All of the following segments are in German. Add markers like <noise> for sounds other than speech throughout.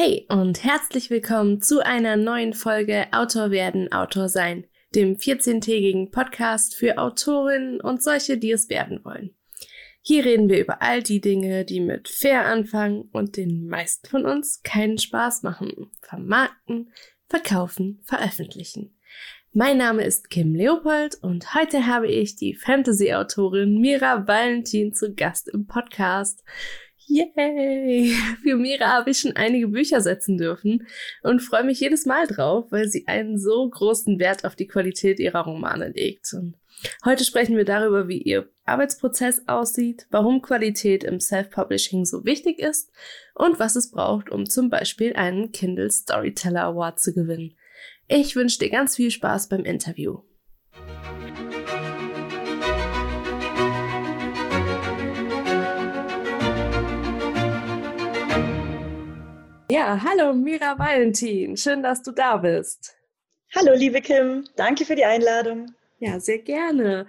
Hey und herzlich willkommen zu einer neuen Folge Autor werden, Autor sein, dem 14-tägigen Podcast für Autorinnen und solche, die es werden wollen. Hier reden wir über all die Dinge, die mit fair anfangen und den meisten von uns keinen Spaß machen. Vermarkten, verkaufen, veröffentlichen. Mein Name ist Kim Leopold und heute habe ich die Fantasy-Autorin Mira Valentin zu Gast im Podcast. Yay! <laughs> Für Mira habe ich schon einige Bücher setzen dürfen und freue mich jedes Mal drauf, weil sie einen so großen Wert auf die Qualität ihrer Romane legt. Und heute sprechen wir darüber, wie ihr Arbeitsprozess aussieht, warum Qualität im Self-Publishing so wichtig ist und was es braucht, um zum Beispiel einen Kindle Storyteller Award zu gewinnen. Ich wünsche dir ganz viel Spaß beim Interview. Ja, hallo Mira Valentin, schön, dass du da bist. Hallo liebe Kim, danke für die Einladung. Ja, sehr gerne.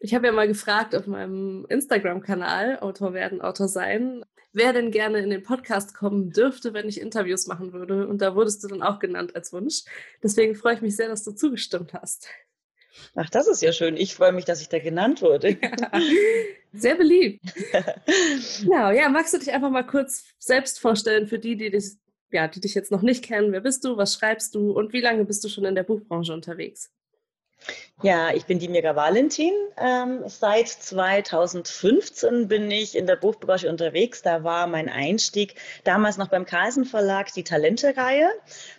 Ich habe ja mal gefragt auf meinem Instagram-Kanal, Autor werden, Autor sein, wer denn gerne in den Podcast kommen dürfte, wenn ich Interviews machen würde. Und da wurdest du dann auch genannt als Wunsch. Deswegen freue ich mich sehr, dass du zugestimmt hast. Ach, das ist ja schön. Ich freue mich, dass ich da genannt wurde. Ja, sehr beliebt. <laughs> genau, ja, magst du dich einfach mal kurz selbst vorstellen für die, die dich, ja, die dich jetzt noch nicht kennen? Wer bist du? Was schreibst du? Und wie lange bist du schon in der Buchbranche unterwegs? Ja, ich bin die Mira Valentin. Ähm, seit 2015 bin ich in der Buchbranche unterwegs. Da war mein Einstieg damals noch beim Carlsen Verlag die Talente-Reihe.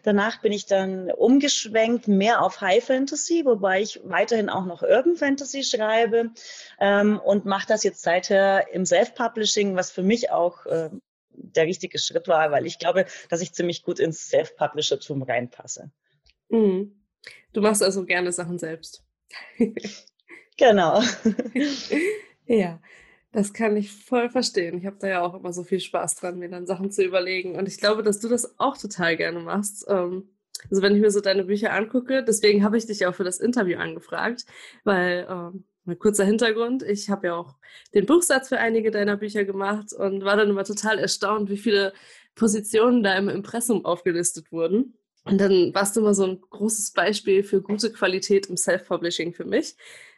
Danach bin ich dann umgeschwenkt mehr auf High Fantasy, wobei ich weiterhin auch noch Urban Fantasy schreibe ähm, und mache das jetzt seither im Self-Publishing, was für mich auch äh, der richtige Schritt war, weil ich glaube, dass ich ziemlich gut ins Self-Publishertum reinpasse. Mhm. Du machst also gerne Sachen selbst. <laughs> genau. <laughs> ja, das kann ich voll verstehen. Ich habe da ja auch immer so viel Spaß dran, mir dann Sachen zu überlegen. Und ich glaube, dass du das auch total gerne machst. Ähm, also wenn ich mir so deine Bücher angucke, deswegen habe ich dich auch für das Interview angefragt, weil ähm, mal kurzer Hintergrund, ich habe ja auch den Buchsatz für einige deiner Bücher gemacht und war dann immer total erstaunt, wie viele Positionen da im Impressum aufgelistet wurden. Und dann warst du immer so ein großes Beispiel für gute Qualität im Self-Publishing für mich.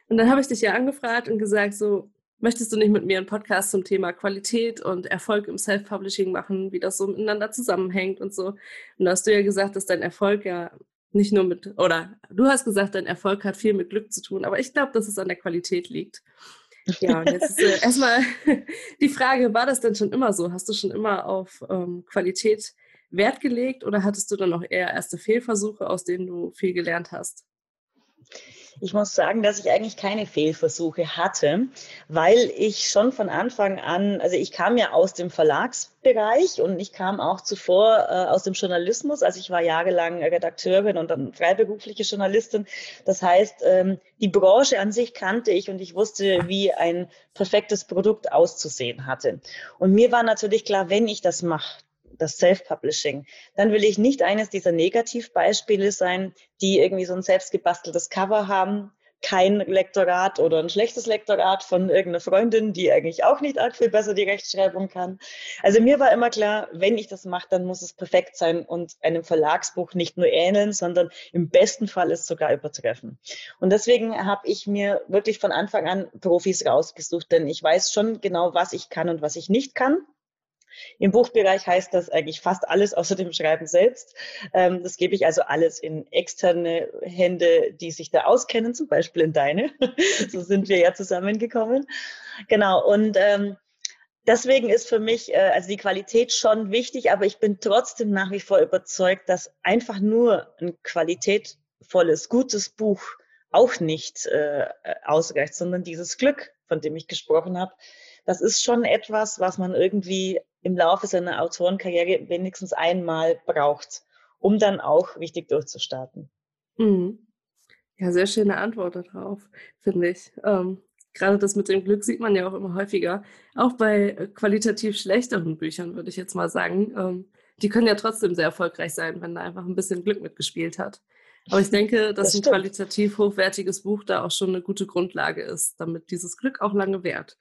Und dann habe ich dich ja angefragt und gesagt, so, möchtest du nicht mit mir einen Podcast zum Thema Qualität und Erfolg im Self-Publishing machen, wie das so miteinander zusammenhängt und so. Und da hast du ja gesagt, dass dein Erfolg ja nicht nur mit, oder du hast gesagt, dein Erfolg hat viel mit Glück zu tun, aber ich glaube, dass es an der Qualität liegt. Ja, und jetzt ist äh, <laughs> erstmal <laughs> die Frage, war das denn schon immer so? Hast du schon immer auf ähm, Qualität Wert gelegt oder hattest du dann auch eher erste Fehlversuche, aus denen du viel gelernt hast? Ich muss sagen, dass ich eigentlich keine Fehlversuche hatte, weil ich schon von Anfang an, also ich kam ja aus dem Verlagsbereich und ich kam auch zuvor äh, aus dem Journalismus. Also ich war jahrelang Redakteurin und dann freiberufliche Journalistin. Das heißt, ähm, die Branche an sich kannte ich und ich wusste, wie ein perfektes Produkt auszusehen hatte. Und mir war natürlich klar, wenn ich das mache, das Self-Publishing, dann will ich nicht eines dieser Negativbeispiele sein, die irgendwie so ein selbstgebasteltes Cover haben, kein Lektorat oder ein schlechtes Lektorat von irgendeiner Freundin, die eigentlich auch nicht arg viel besser die Rechtschreibung kann. Also mir war immer klar, wenn ich das mache, dann muss es perfekt sein und einem Verlagsbuch nicht nur ähneln, sondern im besten Fall es sogar übertreffen. Und deswegen habe ich mir wirklich von Anfang an Profis rausgesucht, denn ich weiß schon genau, was ich kann und was ich nicht kann. Im Buchbereich heißt das eigentlich fast alles außer dem Schreiben selbst. Ähm, das gebe ich also alles in externe Hände, die sich da auskennen, zum Beispiel in deine. <laughs> so sind wir ja zusammengekommen. Genau. Und ähm, deswegen ist für mich äh, also die Qualität schon wichtig, aber ich bin trotzdem nach wie vor überzeugt, dass einfach nur ein qualitätvolles, gutes Buch auch nicht äh, ausreicht, sondern dieses Glück, von dem ich gesprochen habe, das ist schon etwas, was man irgendwie im Laufe seiner Autorenkarriere wenigstens einmal braucht, um dann auch richtig durchzustarten. Mhm. Ja, sehr schöne Antwort darauf, finde ich. Ähm, gerade das mit dem Glück sieht man ja auch immer häufiger. Auch bei qualitativ schlechteren Büchern, würde ich jetzt mal sagen. Ähm, die können ja trotzdem sehr erfolgreich sein, wenn da einfach ein bisschen Glück mitgespielt hat. Aber ich denke, dass das ein qualitativ hochwertiges Buch da auch schon eine gute Grundlage ist, damit dieses Glück auch lange währt.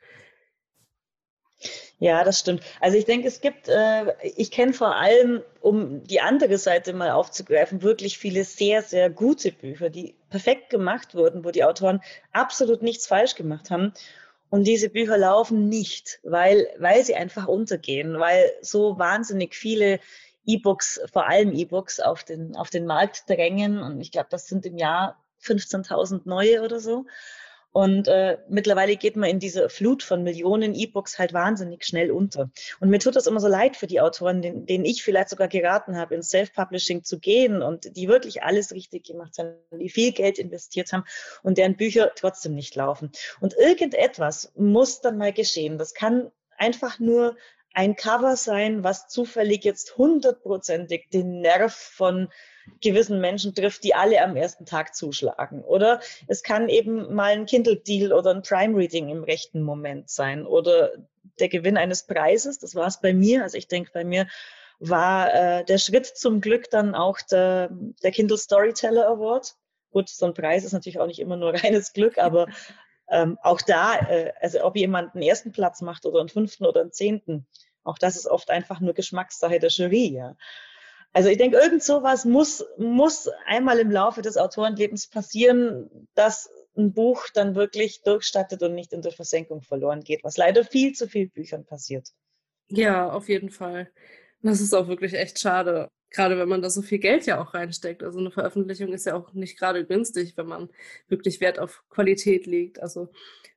Ja, das stimmt. Also ich denke, es gibt, äh, ich kenne vor allem, um die andere Seite mal aufzugreifen, wirklich viele sehr, sehr gute Bücher, die perfekt gemacht wurden, wo die Autoren absolut nichts falsch gemacht haben. Und diese Bücher laufen nicht, weil, weil sie einfach untergehen, weil so wahnsinnig viele E-Books, vor allem E-Books, auf den, auf den Markt drängen. Und ich glaube, das sind im Jahr 15.000 neue oder so. Und äh, mittlerweile geht man in diese Flut von Millionen E-Books halt wahnsinnig schnell unter. Und mir tut das immer so leid für die Autoren, denen, denen ich vielleicht sogar geraten habe, ins Self-Publishing zu gehen und die wirklich alles richtig gemacht haben, die viel Geld investiert haben und deren Bücher trotzdem nicht laufen. Und irgendetwas muss dann mal geschehen. Das kann einfach nur ein Cover sein, was zufällig jetzt hundertprozentig den Nerv von gewissen Menschen trifft, die alle am ersten Tag zuschlagen. Oder es kann eben mal ein Kindle-Deal oder ein Prime-Reading im rechten Moment sein oder der Gewinn eines Preises. Das war es bei mir. Also ich denke, bei mir war äh, der Schritt zum Glück dann auch der, der Kindle Storyteller Award. Gut, so ein Preis ist natürlich auch nicht immer nur <laughs> reines Glück, aber ähm, auch da, äh, also ob jemand einen ersten Platz macht oder einen fünften oder einen zehnten, auch das ist oft einfach nur Geschmackssache der Jury. Ja. Also ich denke, irgend sowas muss, muss einmal im Laufe des Autorenlebens passieren, dass ein Buch dann wirklich durchstattet und nicht in der Versenkung verloren geht, was leider viel zu viel Büchern passiert. Ja, auf jeden Fall. Das ist auch wirklich echt schade, gerade wenn man da so viel Geld ja auch reinsteckt. Also eine Veröffentlichung ist ja auch nicht gerade günstig, wenn man wirklich Wert auf Qualität legt. Also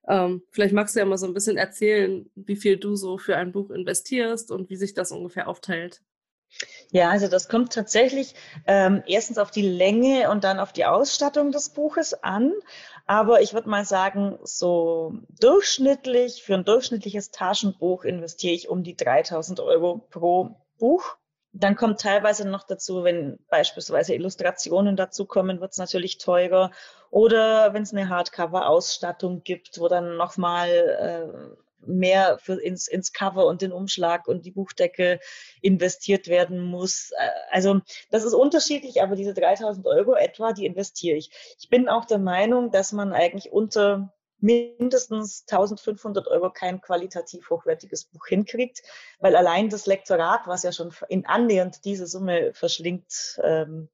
ähm, vielleicht magst du ja mal so ein bisschen erzählen, wie viel du so für ein Buch investierst und wie sich das ungefähr aufteilt. Ja, also das kommt tatsächlich ähm, erstens auf die Länge und dann auf die Ausstattung des Buches an. Aber ich würde mal sagen, so durchschnittlich, für ein durchschnittliches Taschenbuch investiere ich um die 3000 Euro pro Buch. Dann kommt teilweise noch dazu, wenn beispielsweise Illustrationen dazukommen, wird es natürlich teurer. Oder wenn es eine Hardcover-Ausstattung gibt, wo dann nochmal äh, mehr für ins, ins Cover und den Umschlag und die Buchdecke investiert werden muss. Äh, also das ist unterschiedlich, aber diese 3000 Euro etwa, die investiere ich. Ich bin auch der Meinung, dass man eigentlich unter mindestens 1500 Euro kein qualitativ hochwertiges Buch hinkriegt, weil allein das Lektorat, was ja schon in annähernd diese Summe verschlingt, ähm,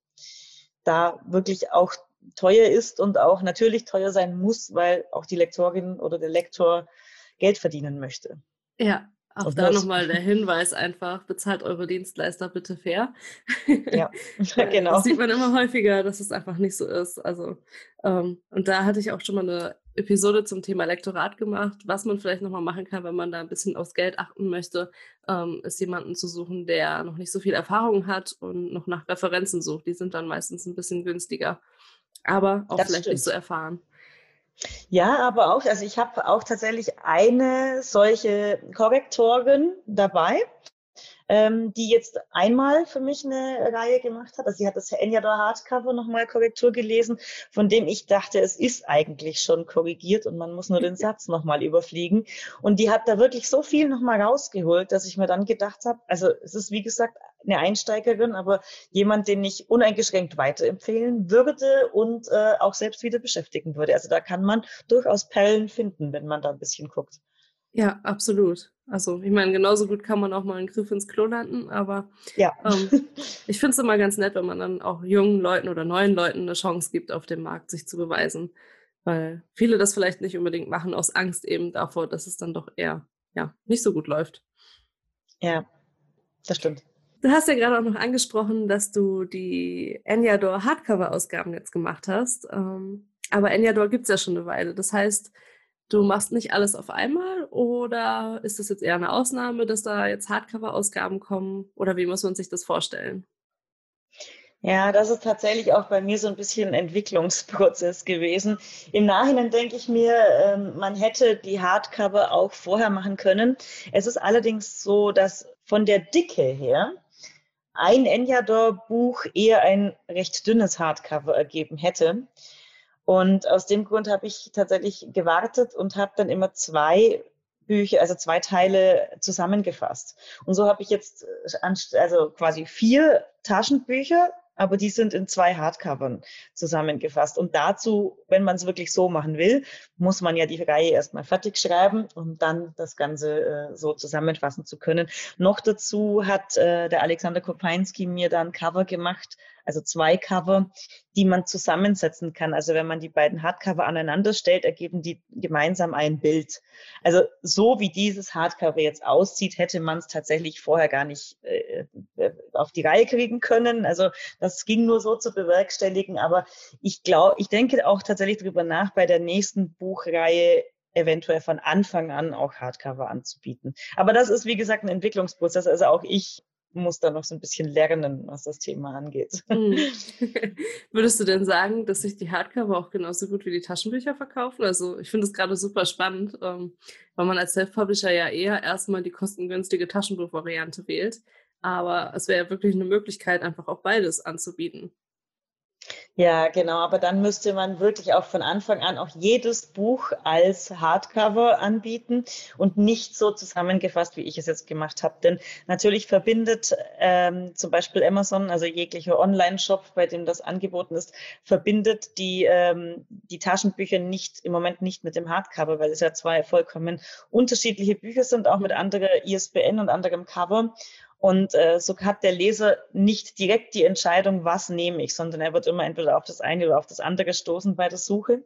da wirklich auch teuer ist und auch natürlich teuer sein muss, weil auch die Lektorin oder der Lektor Geld verdienen möchte. Ja, auch da nochmal der Hinweis einfach, bezahlt eure Dienstleister bitte fair. Ja, <laughs> <laughs> genau. Das sieht man immer häufiger, dass es einfach nicht so ist. Also, ähm, und da hatte ich auch schon mal eine Episode zum Thema Lektorat gemacht. Was man vielleicht nochmal machen kann, wenn man da ein bisschen aufs Geld achten möchte, ähm, ist jemanden zu suchen, der noch nicht so viel Erfahrung hat und noch nach Referenzen sucht. Die sind dann meistens ein bisschen günstiger, aber auch das vielleicht stimmt. nicht so erfahren. Ja, aber auch, also ich habe auch tatsächlich eine solche Korrektorin dabei ähm, die jetzt einmal für mich eine Reihe gemacht hat. Also sie hat das Enyador Hardcover nochmal Korrektur gelesen, von dem ich dachte, es ist eigentlich schon korrigiert und man muss nur den <laughs> Satz nochmal überfliegen. Und die hat da wirklich so viel nochmal rausgeholt, dass ich mir dann gedacht habe, also es ist wie gesagt eine Einsteigerin, aber jemand, den ich uneingeschränkt weiterempfehlen würde und äh, auch selbst wieder beschäftigen würde. Also da kann man durchaus Perlen finden, wenn man da ein bisschen guckt. Ja, absolut. Also ich meine, genauso gut kann man auch mal einen Griff ins Klo landen, aber ja. ähm, <laughs> ich finde es immer ganz nett, wenn man dann auch jungen Leuten oder neuen Leuten eine Chance gibt, auf dem Markt sich zu beweisen. Weil viele das vielleicht nicht unbedingt machen aus Angst eben davor, dass es dann doch eher ja, nicht so gut läuft. Ja, das stimmt. Du hast ja gerade auch noch angesprochen, dass du die Enyador Hardcover-Ausgaben jetzt gemacht hast. Ähm, aber Enyador gibt es ja schon eine Weile. Das heißt, du machst nicht alles auf einmal oder ist das jetzt eher eine Ausnahme, dass da jetzt Hardcover-Ausgaben kommen oder wie muss man sich das vorstellen? Ja, das ist tatsächlich auch bei mir so ein bisschen ein Entwicklungsprozess gewesen. Im Nachhinein denke ich mir, ähm, man hätte die Hardcover auch vorher machen können. Es ist allerdings so, dass von der Dicke her ein Enyador-Buch eher ein recht dünnes Hardcover ergeben hätte. Und aus dem Grund habe ich tatsächlich gewartet und habe dann immer zwei Bücher, also zwei Teile zusammengefasst. Und so habe ich jetzt äh, also quasi vier Taschenbücher aber die sind in zwei Hardcovern zusammengefasst. Und dazu, wenn man es wirklich so machen will, muss man ja die Reihe erstmal fertig schreiben, um dann das Ganze äh, so zusammenfassen zu können. Noch dazu hat äh, der Alexander Kopeinski mir dann Cover gemacht, also zwei Cover, die man zusammensetzen kann. Also wenn man die beiden Hardcover aneinander stellt, ergeben die gemeinsam ein Bild. Also so wie dieses Hardcover jetzt aussieht, hätte man es tatsächlich vorher gar nicht äh, äh, auf die Reihe kriegen können. Also das ging nur so zu bewerkstelligen. Aber ich glaube, ich denke auch tatsächlich darüber nach, bei der nächsten Buchreihe eventuell von Anfang an auch Hardcover anzubieten. Aber das ist, wie gesagt, ein Entwicklungsprozess. Also auch ich muss da noch so ein bisschen lernen, was das Thema angeht. Mhm. <laughs> Würdest du denn sagen, dass sich die Hardcover auch genauso gut wie die Taschenbücher verkaufen? Also ich finde es gerade super spannend, ähm, weil man als Self-Publisher ja eher erstmal die kostengünstige Taschenbuchvariante wählt. Aber es wäre ja wirklich eine Möglichkeit, einfach auch beides anzubieten. Ja, genau. Aber dann müsste man wirklich auch von Anfang an auch jedes Buch als Hardcover anbieten und nicht so zusammengefasst, wie ich es jetzt gemacht habe. Denn natürlich verbindet ähm, zum Beispiel Amazon, also jeglicher Online-Shop, bei dem das angeboten ist, verbindet die, ähm, die Taschenbücher nicht im Moment nicht mit dem Hardcover, weil es ja zwei vollkommen unterschiedliche Bücher sind, auch mit anderer ISBN und anderem Cover. Und äh, so hat der Leser nicht direkt die Entscheidung, was nehme ich, sondern er wird immer entweder auf das eine oder auf das andere stoßen bei der Suche.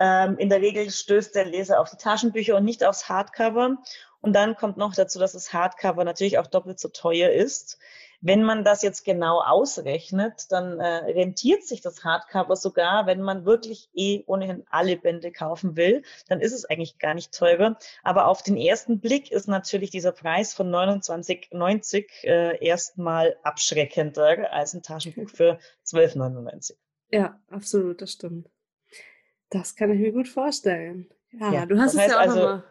Ähm, in der Regel stößt der Leser auf die Taschenbücher und nicht aufs Hardcover. Und dann kommt noch dazu, dass das Hardcover natürlich auch doppelt so teuer ist. Wenn man das jetzt genau ausrechnet, dann äh, rentiert sich das Hardcover sogar, wenn man wirklich eh ohnehin alle Bände kaufen will, dann ist es eigentlich gar nicht teurer. Aber auf den ersten Blick ist natürlich dieser Preis von 29,90 äh, erstmal abschreckender als ein Taschenbuch für 12,99. Ja, absolut, das stimmt. Das kann ich mir gut vorstellen. Ja, ja du hast es ja auch also, nochmal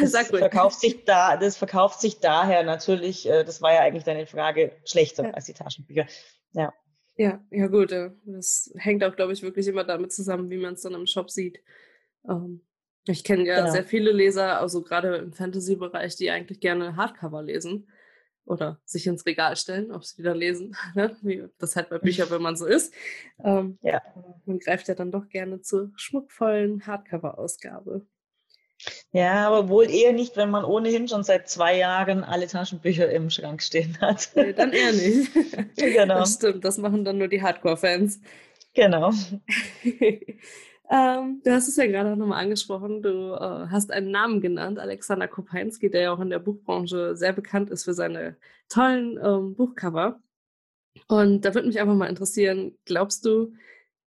Das verkauft sich da, das verkauft sich daher natürlich, äh, das war ja eigentlich deine Frage, schlechter ja. als die Taschenbücher. Ja. Ja, ja gut. Das hängt auch, glaube ich, wirklich immer damit zusammen, wie man es dann im Shop sieht. Ähm, ich kenne ja genau. sehr viele Leser, also gerade im Fantasy-Bereich, die eigentlich gerne Hardcover lesen oder sich ins Regal stellen, ob sie wieder lesen, <laughs> ne? wie das halt bei Büchern, wenn man so ist. Ähm, ja. Man greift ja dann doch gerne zur schmuckvollen Hardcover-Ausgabe. Ja, aber wohl eher nicht, wenn man ohnehin schon seit zwei Jahren alle Taschenbücher im Schrank stehen hat. Nee, dann eher nicht. <laughs> genau. Das stimmt, das machen dann nur die Hardcore-Fans. Genau. <laughs> ähm, du hast es ja gerade auch nochmal angesprochen, du äh, hast einen Namen genannt, Alexander Kopeinski, der ja auch in der Buchbranche sehr bekannt ist für seine tollen ähm, Buchcover. Und da würde mich einfach mal interessieren, glaubst du,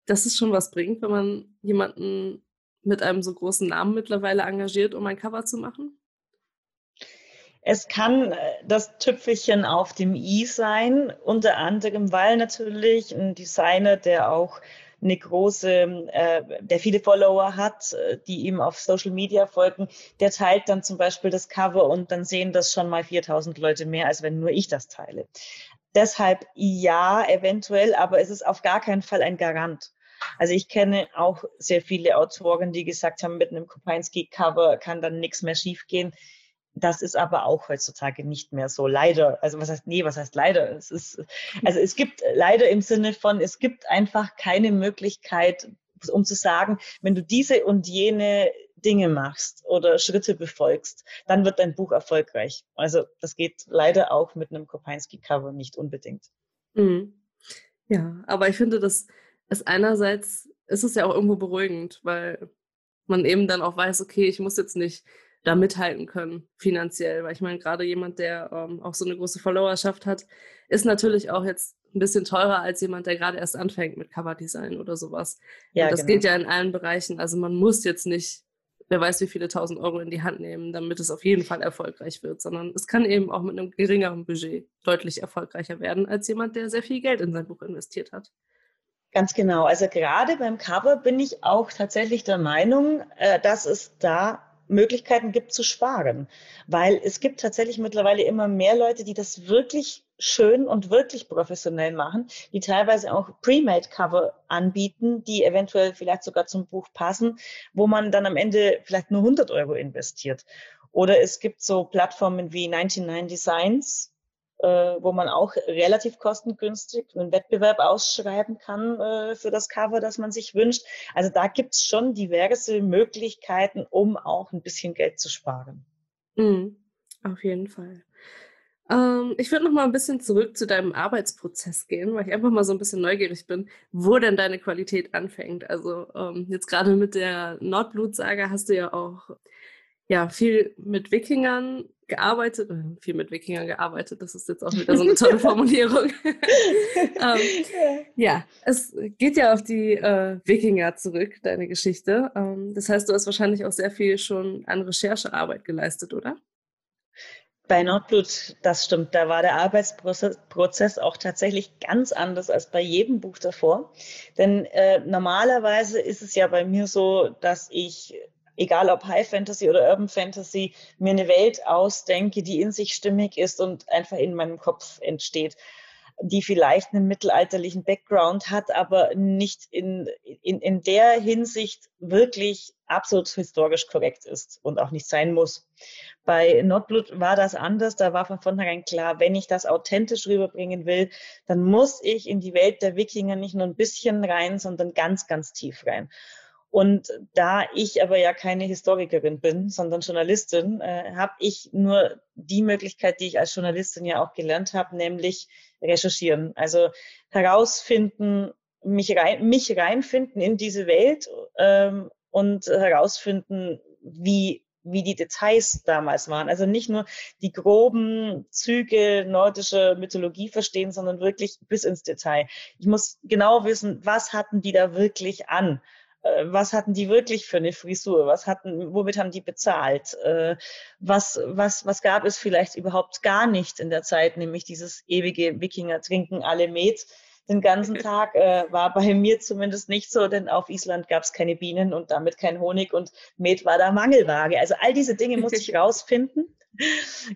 dass es schon was bringt, wenn man jemanden mit einem so großen Namen mittlerweile engagiert, um ein Cover zu machen? Es kann äh, das Tüpfelchen auf dem i sein, unter anderem, weil natürlich ein Designer, der auch eine große, äh, der viele Follower hat, äh, die ihm auf Social Media folgen, der teilt dann zum Beispiel das Cover und dann sehen das schon mal 4000 Leute mehr, als wenn nur ich das teile. Deshalb ja, eventuell, aber es ist auf gar keinen Fall ein Garant. Also ich kenne auch sehr viele Autoren, die gesagt haben, mit einem Kopinski-Cover kann dann nichts mehr schiefgehen. Das ist aber auch heutzutage nicht mehr so. Leider. Also was heißt, nee, was heißt leider? Es ist, also es gibt leider im Sinne von, es gibt einfach keine Möglichkeit, um zu sagen, wenn du diese und jene Dinge machst oder Schritte befolgst, dann wird dein Buch erfolgreich. Also das geht leider auch mit einem Kopinski-Cover nicht unbedingt. Mhm. Ja, aber ich finde, das ist einerseits, ist es ja auch irgendwo beruhigend, weil man eben dann auch weiß, okay, ich muss jetzt nicht da mithalten können finanziell, weil ich meine, gerade jemand, der ähm, auch so eine große Followerschaft hat, ist natürlich auch jetzt ein bisschen teurer als jemand, der gerade erst anfängt mit Coverdesign oder sowas. Ja, Und das genau. geht ja in allen Bereichen. Also man muss jetzt nicht, wer weiß, wie viele tausend Euro in die Hand nehmen, damit es auf jeden Fall erfolgreich wird, sondern es kann eben auch mit einem geringeren Budget deutlich erfolgreicher werden als jemand, der sehr viel Geld in sein Buch investiert hat. Ganz genau. Also gerade beim Cover bin ich auch tatsächlich der Meinung, äh, dass es da Möglichkeiten gibt zu sparen, weil es gibt tatsächlich mittlerweile immer mehr Leute, die das wirklich schön und wirklich professionell machen, die teilweise auch Pre-Made-Cover anbieten, die eventuell vielleicht sogar zum Buch passen, wo man dann am Ende vielleicht nur 100 Euro investiert. Oder es gibt so Plattformen wie 99 Designs, äh, wo man auch relativ kostengünstig einen Wettbewerb ausschreiben kann äh, für das Cover, das man sich wünscht. Also da gibt es schon diverse Möglichkeiten, um auch ein bisschen Geld zu sparen. Mhm. Auf jeden Fall. Ähm, ich würde noch mal ein bisschen zurück zu deinem Arbeitsprozess gehen, weil ich einfach mal so ein bisschen neugierig bin, wo denn deine Qualität anfängt. Also ähm, jetzt gerade mit der Nordblut-Saga hast du ja auch ja, viel mit Wikingern gearbeitet, äh, viel mit Wikingern gearbeitet, das ist jetzt auch wieder so eine tolle <laughs> Formulierung. <laughs> ähm, ja, es geht ja auf die äh, Wikinger zurück, deine Geschichte. Ähm, das heißt, du hast wahrscheinlich auch sehr viel schon an Recherchearbeit geleistet, oder? Bei Nordblut, das stimmt, da war der Arbeitsprozess auch tatsächlich ganz anders als bei jedem Buch davor. Denn äh, normalerweise ist es ja bei mir so, dass ich egal ob High Fantasy oder Urban Fantasy, mir eine Welt ausdenke, die in sich stimmig ist und einfach in meinem Kopf entsteht die vielleicht einen mittelalterlichen Background hat, aber nicht in, in, in der Hinsicht wirklich absolut historisch korrekt ist und auch nicht sein muss. Bei Nordblut war das anders. Da war von vornherein klar, wenn ich das authentisch rüberbringen will, dann muss ich in die Welt der Wikinger nicht nur ein bisschen rein, sondern ganz, ganz tief rein. Und da ich aber ja keine Historikerin bin, sondern Journalistin, äh, habe ich nur die Möglichkeit, die ich als Journalistin ja auch gelernt habe, nämlich recherchieren. Also herausfinden, mich, rein, mich reinfinden in diese Welt ähm, und herausfinden, wie wie die Details damals waren. Also nicht nur die groben Züge nordischer Mythologie verstehen, sondern wirklich bis ins Detail. Ich muss genau wissen, was hatten die da wirklich an? Äh, was hatten die wirklich für eine Frisur? Was hatten, womit haben die bezahlt? Äh, was, was, was gab es vielleicht überhaupt gar nicht in der Zeit, nämlich dieses ewige Wikinger trinken alle Met den ganzen <laughs> Tag. Äh, war bei mir zumindest nicht so, denn auf Island gab es keine Bienen und damit kein Honig und Met war da Mangelware. Also all diese Dinge muss ich <laughs> rausfinden.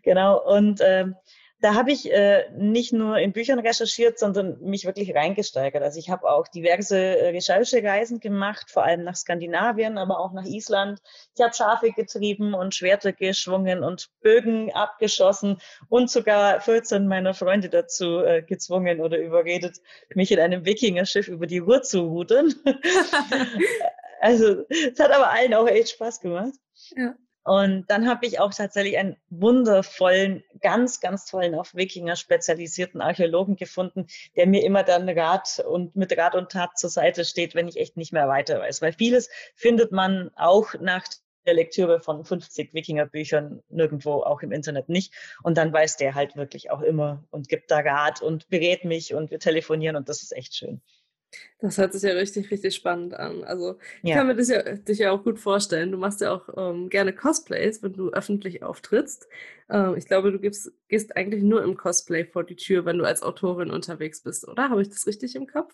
genau. Und ähm, da habe ich äh, nicht nur in Büchern recherchiert, sondern mich wirklich reingesteigert. Also ich habe auch diverse äh, Recherchereisen gemacht, vor allem nach Skandinavien, aber auch nach Island. Ich habe Schafe getrieben und Schwerter geschwungen und Bögen abgeschossen und sogar 14 meiner Freunde dazu äh, gezwungen oder überredet, mich in einem Wikingerschiff über die Ruhr zu rudern. <laughs> <laughs> also es hat aber allen auch echt Spaß gemacht. Ja. Und dann habe ich auch tatsächlich einen wundervollen, ganz, ganz tollen, auf Wikinger spezialisierten Archäologen gefunden, der mir immer dann Rat und mit Rat und Tat zur Seite steht, wenn ich echt nicht mehr weiter weiß. Weil vieles findet man auch nach der Lektüre von 50 Wikinger-Büchern nirgendwo, auch im Internet nicht. Und dann weiß der halt wirklich auch immer und gibt da Rat und berät mich und wir telefonieren und das ist echt schön. Das hört sich ja richtig, richtig spannend an. Also ich ja. kann mir das ja, dich ja auch gut vorstellen. Du machst ja auch ähm, gerne Cosplays, wenn du öffentlich auftrittst. Ähm, ich glaube, du gibst, gehst eigentlich nur im Cosplay vor die Tür, wenn du als Autorin unterwegs bist, oder? Habe ich das richtig im Kopf?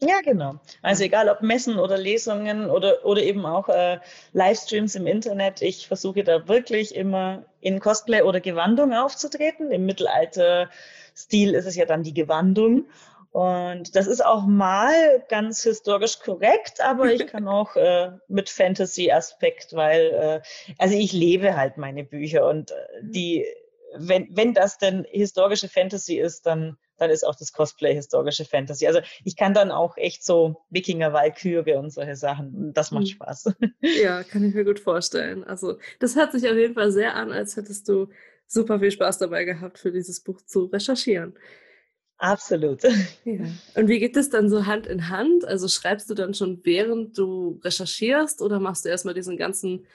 Ja, genau. Also egal ob Messen oder Lesungen oder, oder eben auch äh, Livestreams im Internet, ich versuche da wirklich immer in Cosplay oder Gewandung aufzutreten. Im Mittelalter-Stil ist es ja dann die Gewandung. Und das ist auch mal ganz historisch korrekt, aber ich kann <laughs> auch äh, mit Fantasy-Aspekt, weil, äh, also ich lebe halt meine Bücher und äh, mhm. die, wenn, wenn das denn historische Fantasy ist, dann, dann ist auch das Cosplay historische Fantasy. Also ich kann dann auch echt so Wikinger, Walküre und solche Sachen. Das macht mhm. Spaß. Ja, <laughs> kann ich mir gut vorstellen. Also das hört sich auf jeden Fall sehr an, als hättest du super viel Spaß dabei gehabt, für dieses Buch zu recherchieren. Absolut. <laughs> Ja. Und wie geht es dann so Hand in Hand? Also schreibst du dann schon während du recherchierst oder machst du erstmal diesen ganzen,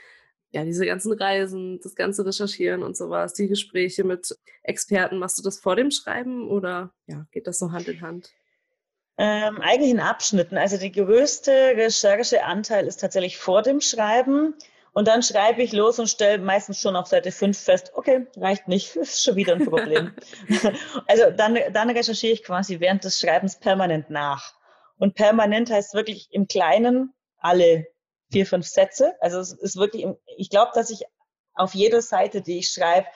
ja, diese ganzen Reisen, das ganze Recherchieren und sowas, die Gespräche mit Experten, machst du das vor dem Schreiben oder ja, geht das so Hand in Hand? Ähm, eigentlich in Abschnitten. Also der größte Rechercheanteil ist tatsächlich vor dem Schreiben. Und dann schreibe ich los und stelle meistens schon auf Seite 5 fest, okay, reicht nicht, <laughs> ist schon wieder ein Problem. <laughs> also dann, dann recherchiere ich quasi während des Schreibens permanent nach. Und permanent heißt wirklich im Kleinen alle vier, fünf Sätze. Also es ist wirklich, ich glaube, dass ich auf jeder Seite, die ich schreibe,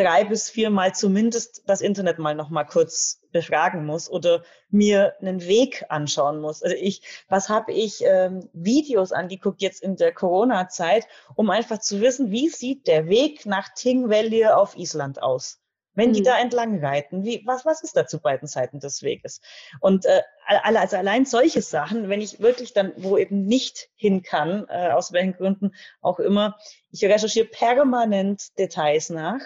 drei bis viermal zumindest das Internet mal noch mal kurz befragen muss oder mir einen Weg anschauen muss. Also ich, was habe ich ähm, Videos angeguckt jetzt in der Corona-Zeit, um einfach zu wissen, wie sieht der Weg nach Thingvellir auf Island aus? wenn die mhm. da entlang reiten? Wie, was, was ist da zu beiden Seiten des Weges? Und äh, also allein solche Sachen, wenn ich wirklich dann, wo eben nicht hin kann, äh, aus welchen Gründen auch immer, ich recherchiere permanent Details nach.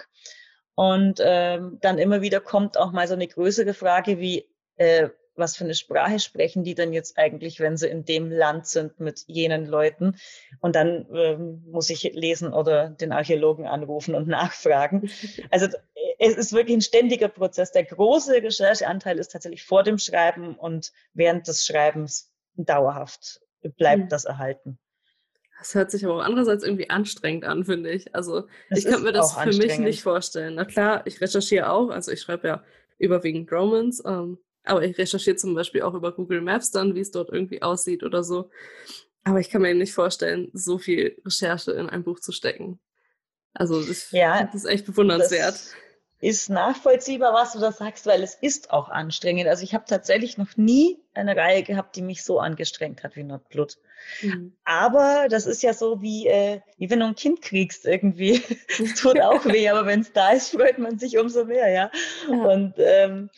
Und ähm, dann immer wieder kommt auch mal so eine größere Frage wie, äh, was für eine Sprache sprechen die denn jetzt eigentlich, wenn sie in dem Land sind mit jenen Leuten? Und dann ähm, muss ich lesen oder den Archäologen anrufen und <laughs> nachfragen. Also es ist wirklich ein ständiger Prozess. Der große Rechercheanteil ist tatsächlich vor dem Schreiben und während des Schreibens dauerhaft bleibt mhm. das erhalten. Das hört sich aber auch andererseits irgendwie anstrengend an, finde ich. Also das ich könnte mir das für mich nicht vorstellen. Na klar, ich recherchiere auch, also ich schreibe ja überwiegend Romans, ähm, aber ich recherchiere zum Beispiel auch über Google Maps dann, wie es dort irgendwie aussieht oder so. Aber ich kann mir eben nicht vorstellen, so viel Recherche in ein Buch zu stecken. Also das, ja, das ist echt bewundernswert. Ist nachvollziehbar, was du da sagst, weil es ist auch anstrengend. Also ich habe tatsächlich noch nie eine Reihe gehabt, die mich so angestrengt hat wie Nordblut. Mhm. Aber das ist ja so wie, äh, wie wenn du ein Kind kriegst irgendwie. Es <laughs> tut auch weh, aber wenn es da ist, freut man sich umso mehr, ja. ja. Und ähm,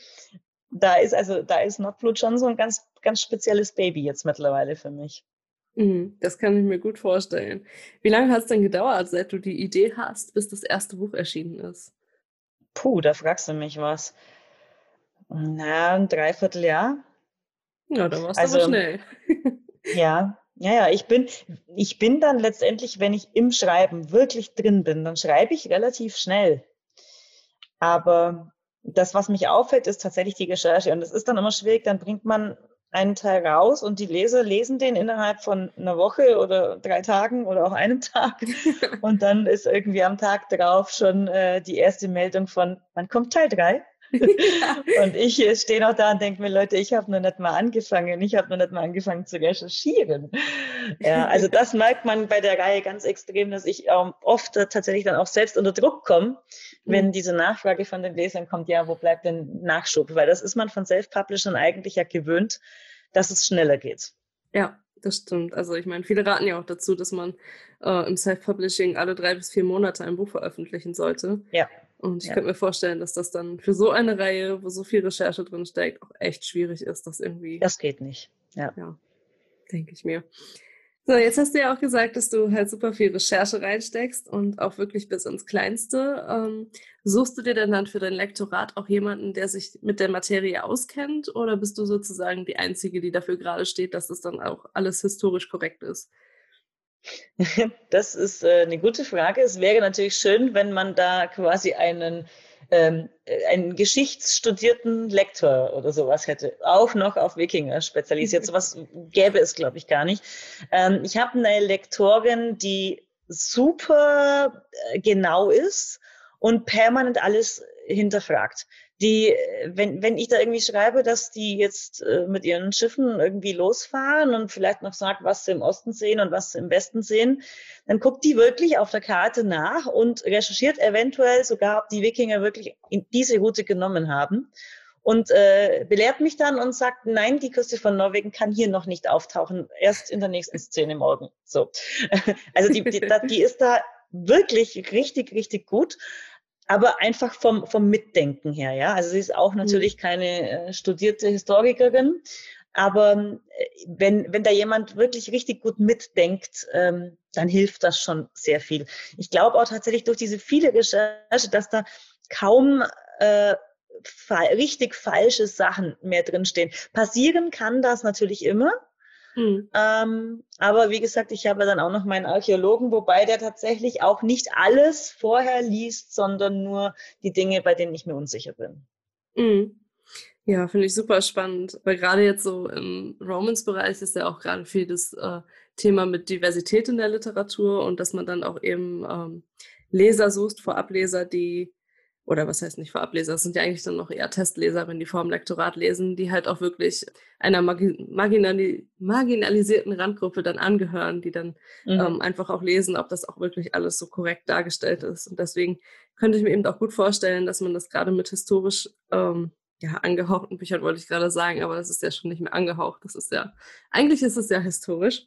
da ist also, da ist Nordblut schon so ein ganz, ganz spezielles Baby jetzt mittlerweile für mich. Mhm, das kann ich mir gut vorstellen. Wie lange hat es denn gedauert, seit du die Idee hast, bis das erste Buch erschienen ist? Puh, da fragst du mich was. Na, ein Dreivierteljahr. Ja, da warst du also, aber schnell. <laughs> ja, ja, ja, ich bin, ich bin dann letztendlich, wenn ich im Schreiben wirklich drin bin, dann schreibe ich relativ schnell. Aber das, was mich auffällt, ist tatsächlich die Recherche. Und es ist dann immer schwierig, dann bringt man einen Teil raus und die Leser lesen den innerhalb von einer Woche oder drei Tagen oder auch einem Tag. <laughs> Und dann ist irgendwie am Tag drauf schon äh, die erste Meldung von, wann kommt Teil <laughs> und ich stehe noch da und denke mir, Leute, ich habe noch nicht mal angefangen, ich habe noch nicht mal angefangen zu recherchieren. Ja, also das merkt man bei der Reihe ganz extrem, dass ich ähm, oft tatsächlich dann auch selbst unter Druck komme, wenn mhm. diese Nachfrage von den Lesern kommt, ja, wo bleibt denn Nachschub? Weil das ist man von Self-Publishern eigentlich ja gewöhnt, dass es schneller geht. Ja, das stimmt. Also ich meine, viele raten ja auch dazu, dass man äh, im Self-Publishing alle drei bis vier Monate ein Buch veröffentlichen sollte. Ja. Und ich ja. könnte mir vorstellen, dass das dann für so eine Reihe, wo so viel Recherche drin steckt, auch echt schwierig ist, das irgendwie. Das geht nicht. Ja. Ja, denke ich mir. So, jetzt hast du ja auch gesagt, dass du halt super viel Recherche reinsteckst und auch wirklich bis ins Kleinste. Ähm, suchst du dir denn dann für dein Lektorat auch jemanden, der sich mit der Materie auskennt? Oder bist du sozusagen die Einzige, die dafür gerade steht, dass das dann auch alles historisch korrekt ist? <laughs> Das ist äh, eine gute Frage. Es wäre natürlich schön, wenn man da quasi einen, ähm, einen geschichtsstudierten Lektor oder sowas hätte. Auch noch auf Wikinger spezialisiert. <laughs> sowas gäbe es, glaube ich, gar nicht. Ähm, ich habe eine Lektorin, die super äh, genau ist und permanent alles hinterfragt die, wenn, wenn ich da irgendwie schreibe, dass die jetzt äh, mit ihren Schiffen irgendwie losfahren und vielleicht noch sagt, was sie im Osten sehen und was sie im Westen sehen, dann guckt die wirklich auf der Karte nach und recherchiert eventuell sogar, ob die Wikinger wirklich diese Route genommen haben. Und äh, belehrt mich dann und sagt, nein, die Küste von Norwegen kann hier noch nicht auftauchen, erst in der nächsten Szene morgen. So, <laughs> also die, die, die ist da wirklich richtig, richtig gut aber einfach vom, vom Mitdenken her, ja. Also sie ist auch mhm. natürlich keine äh, studierte Historikerin, aber äh, wenn, wenn da jemand wirklich richtig gut mitdenkt, ähm, dann hilft das schon sehr viel. Ich glaube auch tatsächlich durch diese viele Recherche, dass da kaum äh, richtig falsche Sachen mehr drinstehen. Passieren kann das natürlich immer, Mhm. Ähm, aber wie gesagt, ich habe dann auch noch meinen Archäologen, wobei der tatsächlich auch nicht alles vorher liest, sondern nur die Dinge, bei denen ich mir unsicher bin. Mhm. Ja, finde ich super spannend, weil gerade jetzt so im Romans-Bereich ist ja auch gerade viel das äh, Thema mit Diversität in der Literatur und dass man dann auch eben ähm, Leser sucht, Vorableser, die oder was heißt nicht für Ableser, das sind ja eigentlich dann noch eher Testleser, wenn die vor dem Lektorat lesen, die halt auch wirklich einer marginali marginalisierten Randgruppe dann angehören, die dann mhm. ähm, einfach auch lesen, ob das auch wirklich alles so korrekt dargestellt ist. Und deswegen könnte ich mir eben auch gut vorstellen, dass man das gerade mit historisch ähm, ja, angehauchten Büchern wollte ich gerade sagen, aber das ist ja schon nicht mehr angehaucht. Das ist ja, eigentlich ist es ja historisch,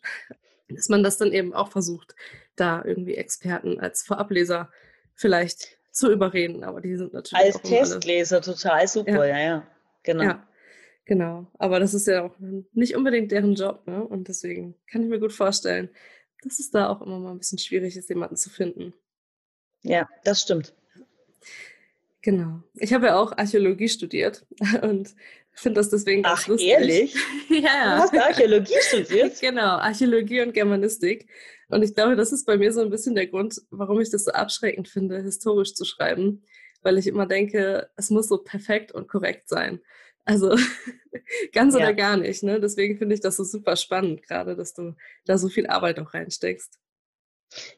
dass man das dann eben auch versucht, da irgendwie Experten als Vorableser vielleicht zu überreden, aber die sind natürlich. Als Testleser total super, ja, ja, ja. genau. Ja, genau. Aber das ist ja auch nicht unbedingt deren Job, ne? Und deswegen kann ich mir gut vorstellen, dass es da auch immer mal ein bisschen schwierig ist, jemanden zu finden. Ja, das stimmt. Genau. Ich habe ja auch Archäologie studiert <laughs> und finde das deswegen ganz Ach, lustig. ehrlich? <laughs> ja. Du hast Archäologie <laughs> studiert? genau, Archäologie und Germanistik. Und ich glaube, das ist bei mir so ein bisschen der Grund, warum ich das so abschreckend finde, historisch zu schreiben. Weil ich immer denke, es muss so perfekt und korrekt sein. Also <laughs> ganz ja. oder gar nicht. Ne? Deswegen finde ich das so super spannend, gerade, dass du da so viel Arbeit auch reinsteckst.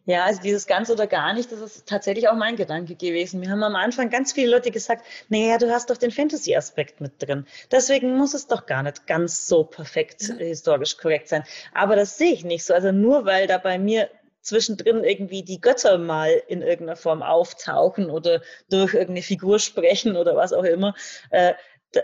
Ja, also dieses ganz oder gar nicht, das ist tatsächlich auch mein Gedanke gewesen. Wir haben am Anfang ganz viele Leute gesagt, naja, du hast doch den Fantasy-Aspekt mit drin. Deswegen muss es doch gar nicht ganz so perfekt ja. historisch korrekt sein. Aber das sehe ich nicht so. Also nur weil da bei mir zwischendrin irgendwie die Götter mal in irgendeiner Form auftauchen oder durch irgendeine Figur sprechen oder was auch immer. Äh,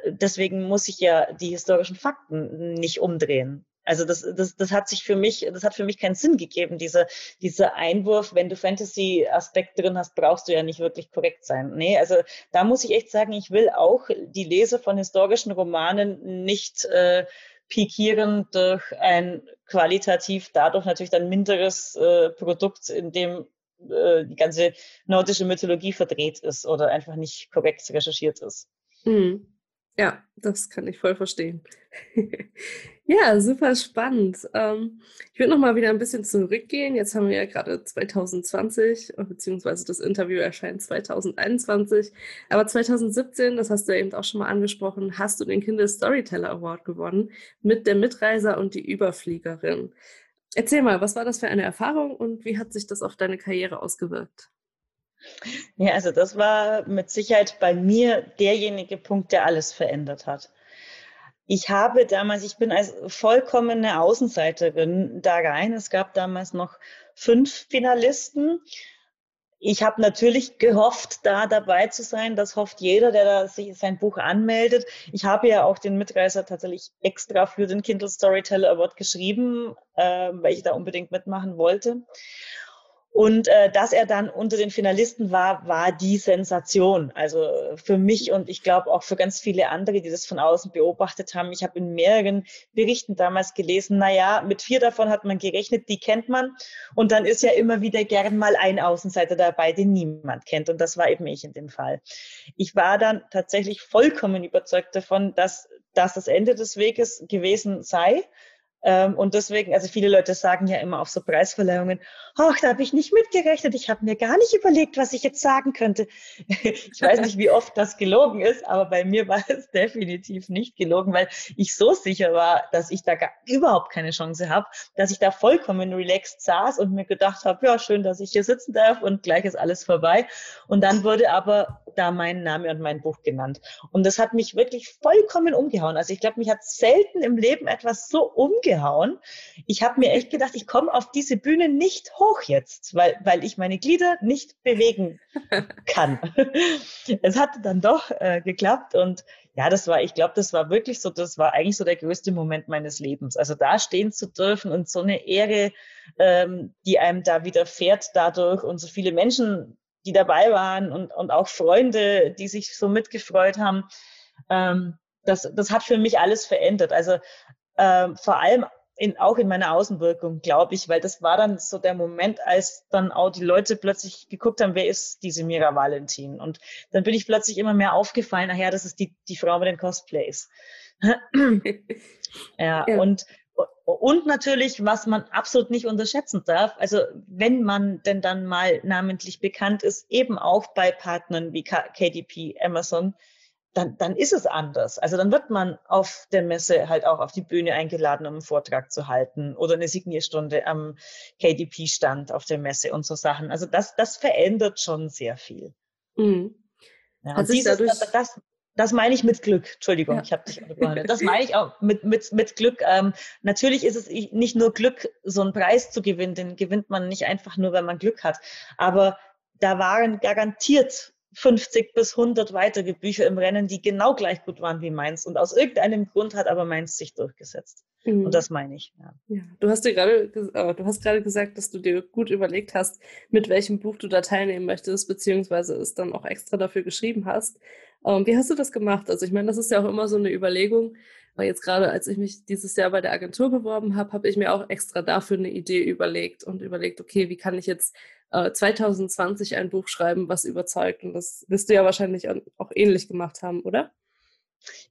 deswegen muss ich ja die historischen Fakten nicht umdrehen. Also das, das, das hat sich für mich, das hat für mich keinen Sinn gegeben, dieser, dieser Einwurf, wenn du Fantasy-Aspekt drin hast, brauchst du ja nicht wirklich korrekt sein. Nee, also da muss ich echt sagen, ich will auch die Leser von historischen Romanen nicht äh, pikieren durch ein qualitativ dadurch natürlich dann minderes äh, Produkt, in dem äh, die ganze nordische Mythologie verdreht ist oder einfach nicht korrekt recherchiert ist. Mhm. Ja, das kann ich voll verstehen. <laughs> ja, super spannend. Ähm, ich würde noch mal wieder ein bisschen zurückgehen. Jetzt haben wir ja gerade 2020, beziehungsweise das Interview erscheint 2021. Aber 2017, das hast du ja eben auch schon mal angesprochen, hast du den Kindle Storyteller Award gewonnen mit der Mitreiser und die Überfliegerin. Erzähl mal, was war das für eine Erfahrung und wie hat sich das auf deine Karriere ausgewirkt? Ja, also das war mit Sicherheit bei mir derjenige Punkt, der alles verändert hat. Ich habe damals, ich bin als vollkommene Außenseiterin da rein. Es gab damals noch fünf Finalisten. Ich habe natürlich gehofft, da dabei zu sein. Das hofft jeder, der da sich sein Buch anmeldet. Ich habe ja auch den Mitreißer tatsächlich extra für den Kindle Storyteller Award geschrieben, äh, weil ich da unbedingt mitmachen wollte. Und äh, dass er dann unter den Finalisten war, war die Sensation. Also für mich und ich glaube auch für ganz viele andere, die das von außen beobachtet haben. Ich habe in mehreren Berichten damals gelesen, na ja, mit vier davon hat man gerechnet, die kennt man. Und dann ist ja immer wieder gern mal ein Außenseiter dabei, den niemand kennt. Und das war eben ich in dem Fall. Ich war dann tatsächlich vollkommen überzeugt davon, dass das das Ende des Weges gewesen sei und deswegen, also viele Leute sagen ja immer auf so Preisverleihungen, ach, da habe ich nicht mitgerechnet, ich habe mir gar nicht überlegt, was ich jetzt sagen könnte. <laughs> ich weiß nicht, wie oft das gelogen ist, aber bei mir war es <laughs> definitiv nicht gelogen, weil ich so sicher war, dass ich da gar, überhaupt keine Chance habe, dass ich da vollkommen relaxed saß und mir gedacht habe, ja, schön, dass ich hier sitzen darf und gleich ist alles vorbei. Und dann wurde aber da mein Name und mein Buch genannt. Und das hat mich wirklich vollkommen umgehauen. Also ich glaube, mich hat selten im Leben etwas so umgehauen umgehauen. Ich habe mir echt gedacht, ich komme auf diese Bühne nicht hoch jetzt, weil, weil ich meine Glieder nicht bewegen <laughs> kann. es hat dann doch äh, geklappt und ja, das war, ich glaube, das war wirklich so, das war eigentlich so der größte Moment meines Lebens. Also da stehen zu dürfen und so eine Ehre, ähm, die einem da widerfährt dadurch und so viele Menschen, die dabei waren und, und auch Freunde, die sich so mitgefreut haben. Ähm, das, das hat für mich alles verändert. Also ähm, vor allem in, auch in meiner Außenwirkung, glaube ich, weil das war dann so der Moment, als dann auch die Leute plötzlich geguckt haben, wer ist diese Mira Valentin? Und dann bin ich plötzlich immer mehr aufgefallen, ach ja, das ist die, die Frau mit den Cosplays. <laughs> ja, ja, und und natürlich, was man absolut nicht unterschätzen darf, also wenn man denn dann mal namentlich bekannt ist, eben auch bei Partnern wie KDP, Amazon, dann, dann ist es anders. Also dann wird man auf der Messe halt auch auf die Bühne eingeladen, um einen Vortrag zu halten oder eine Signierstunde am KDP-Stand auf der Messe und so Sachen. Also das, das verändert schon sehr viel. Mhm. Ja, also dieses, das, das, das meine ich mit Glück. Entschuldigung, ja. ich habe dich unterbrochen. Das meine ich auch mit, mit, mit Glück. Ähm, natürlich ist es nicht nur Glück, so einen Preis zu gewinnen. Den gewinnt man nicht einfach nur, wenn man Glück hat. Aber da waren garantiert 50 bis 100 weitere Bücher im Rennen, die genau gleich gut waren wie meins. Und aus irgendeinem Grund hat aber meins sich durchgesetzt. Mhm. Und das meine ich. Ja. ja. Du hast dir gerade, äh, du hast gerade gesagt, dass du dir gut überlegt hast, mit welchem Buch du da teilnehmen möchtest, beziehungsweise es dann auch extra dafür geschrieben hast. Ähm, wie hast du das gemacht? Also ich meine, das ist ja auch immer so eine Überlegung. Jetzt gerade, als ich mich dieses Jahr bei der Agentur beworben habe, habe ich mir auch extra dafür eine Idee überlegt und überlegt, okay, wie kann ich jetzt 2020 äh, ein Buch schreiben, was überzeugt. Und das wirst du ja wahrscheinlich auch ähnlich gemacht haben, oder?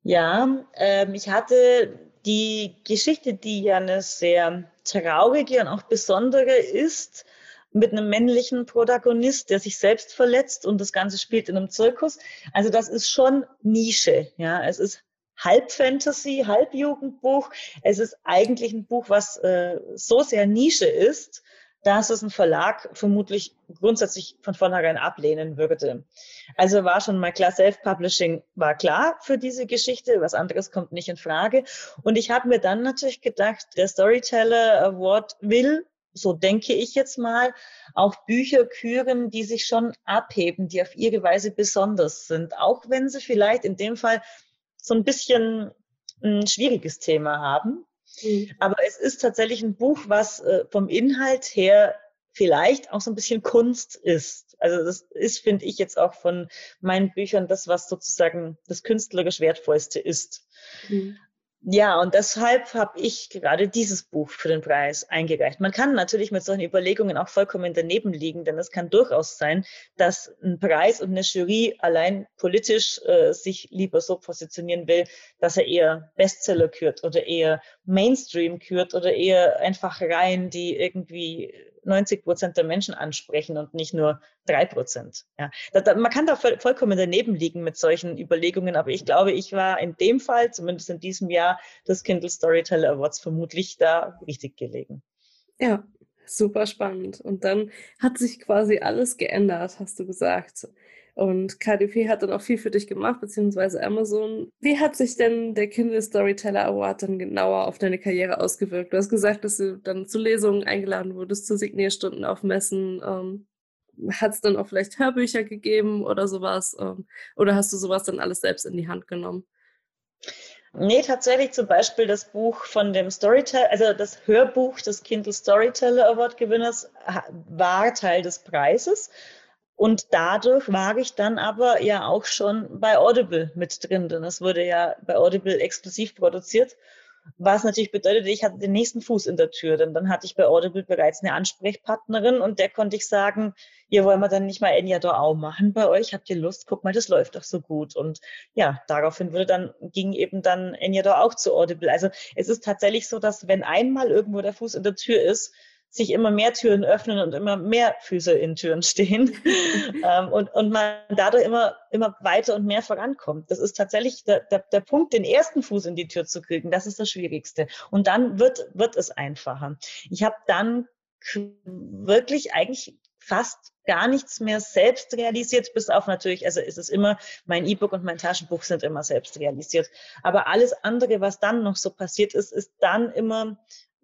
Ja, ähm, ich hatte die Geschichte, die ja eine sehr traurige und auch besondere ist, mit einem männlichen Protagonist, der sich selbst verletzt und das Ganze spielt in einem Zirkus. Also das ist schon Nische. Ja, es ist halb Fantasy, halb Jugendbuch. Es ist eigentlich ein Buch, was äh, so sehr Nische ist, dass es ein Verlag vermutlich grundsätzlich von vornherein ablehnen würde. Also war schon mal klar, Self-Publishing war klar für diese Geschichte, was anderes kommt nicht in Frage. Und ich habe mir dann natürlich gedacht, der Storyteller Award will, so denke ich jetzt mal, auch Bücher küren, die sich schon abheben, die auf ihre Weise besonders sind, auch wenn sie vielleicht in dem Fall so ein bisschen ein schwieriges Thema haben. Mhm. Aber es ist tatsächlich ein Buch, was äh, vom Inhalt her vielleicht auch so ein bisschen Kunst ist. Also das ist, finde ich, jetzt auch von meinen Büchern das, was sozusagen das künstlerisch Wertvollste ist. Mhm. Ja, und deshalb habe ich gerade dieses Buch für den Preis eingereicht. Man kann natürlich mit solchen Überlegungen auch vollkommen daneben liegen, denn es kann durchaus sein, dass ein Preis und eine Jury allein politisch äh, sich lieber so positionieren will, dass er eher Bestseller kürt oder eher Mainstream kürt oder eher einfach Reihen, die irgendwie 90 Prozent der Menschen ansprechen und nicht nur drei Prozent. Ja. Da, man kann da voll, vollkommen daneben liegen mit solchen Überlegungen, aber ich glaube, ich war in dem Fall, zumindest in diesem Jahr, des Kindle Storyteller Awards vermutlich da richtig gelegen. Ja, super spannend. Und dann hat sich quasi alles geändert, hast du gesagt. Und KDP hat dann auch viel für dich gemacht, beziehungsweise Amazon. Wie hat sich denn der Kindle Storyteller Award dann genauer auf deine Karriere ausgewirkt? Du hast gesagt, dass du dann zu Lesungen eingeladen wurdest, zu Signierstunden auf Messen. Ähm, hat es dann auch vielleicht Hörbücher gegeben oder sowas? Ähm, oder hast du sowas dann alles selbst in die Hand genommen? Nee, tatsächlich zum Beispiel das Buch von dem Storyteller, also das Hörbuch des Kindle Storyteller Award Gewinners war Teil des Preises. Und dadurch war ich dann aber ja auch schon bei Audible mit drin, denn es wurde ja bei Audible exklusiv produziert, was natürlich bedeutete, ich hatte den nächsten Fuß in der Tür, denn dann hatte ich bei Audible bereits eine Ansprechpartnerin und der konnte ich sagen, hier wollen wir dann nicht mal Enya auch machen bei euch, habt ihr Lust? Guck mal, das läuft doch so gut. Und ja, daraufhin wurde dann, ging eben dann Enya auch zu Audible. Also es ist tatsächlich so, dass wenn einmal irgendwo der Fuß in der Tür ist, sich immer mehr Türen öffnen und immer mehr Füße in Türen stehen <laughs> ähm, und, und man dadurch immer, immer weiter und mehr vorankommt. Das ist tatsächlich der, der, der Punkt, den ersten Fuß in die Tür zu kriegen, das ist das Schwierigste. Und dann wird, wird es einfacher. Ich habe dann wirklich eigentlich fast gar nichts mehr selbst realisiert, bis auf natürlich, also ist es immer, mein E-Book und mein Taschenbuch sind immer selbst realisiert. Aber alles andere, was dann noch so passiert ist, ist dann immer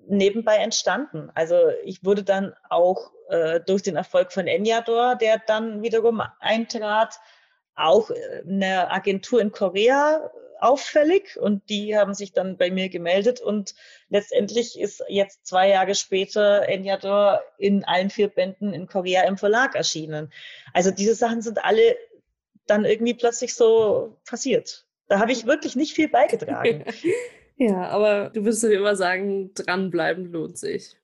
nebenbei entstanden. Also ich wurde dann auch äh, durch den Erfolg von Enyador, der dann wiederum eintrat, auch äh, eine Agentur in Korea auffällig und die haben sich dann bei mir gemeldet und letztendlich ist jetzt zwei Jahre später Enyador in allen vier Bänden in Korea im Verlag erschienen. Also diese Sachen sind alle dann irgendwie plötzlich so passiert. Da habe ich wirklich nicht viel beigetragen. <laughs> Ja, aber du würdest ja immer sagen, dranbleiben lohnt sich.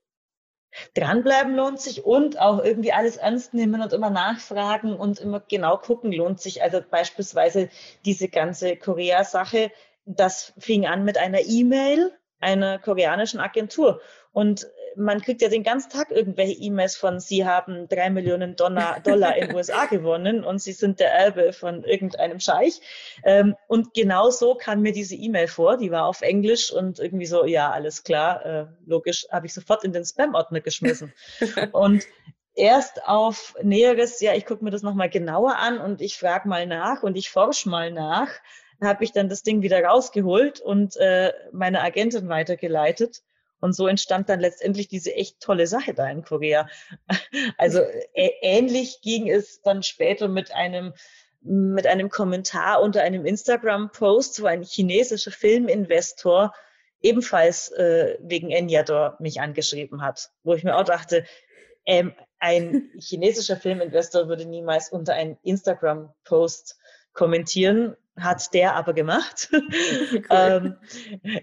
Dranbleiben lohnt sich und auch irgendwie alles ernst nehmen und immer nachfragen und immer genau gucken lohnt sich. Also beispielsweise diese ganze Korea-Sache, das fing an mit einer E-Mail einer koreanischen Agentur. Und man kriegt ja den ganzen Tag irgendwelche E-Mails von, Sie haben drei Millionen Dollar, Dollar in den USA gewonnen und Sie sind der Erbe von irgendeinem Scheich. Ähm, und genau so kam mir diese E-Mail vor, die war auf Englisch und irgendwie so, ja, alles klar, äh, logisch, habe ich sofort in den Spam-Ordner geschmissen. <laughs> und erst auf Näheres, ja, ich gucke mir das nochmal genauer an und ich frage mal nach und ich forsche mal nach, habe ich dann das Ding wieder rausgeholt und äh, meiner Agentin weitergeleitet. Und so entstand dann letztendlich diese echt tolle Sache da in Korea. <laughs> Also ähnlich ging es dann später mit einem mit einem Kommentar unter einem Instagram-Post, wo ein chinesischer Filminvestor ebenfalls äh, wegen Enyador mich angeschrieben hat, wo ich mir auch dachte, ähm, ein <laughs> chinesischer Filminvestor würde niemals unter einen Instagram-Post kommentieren, hat der aber gemacht. <laughs> Cool. ähm,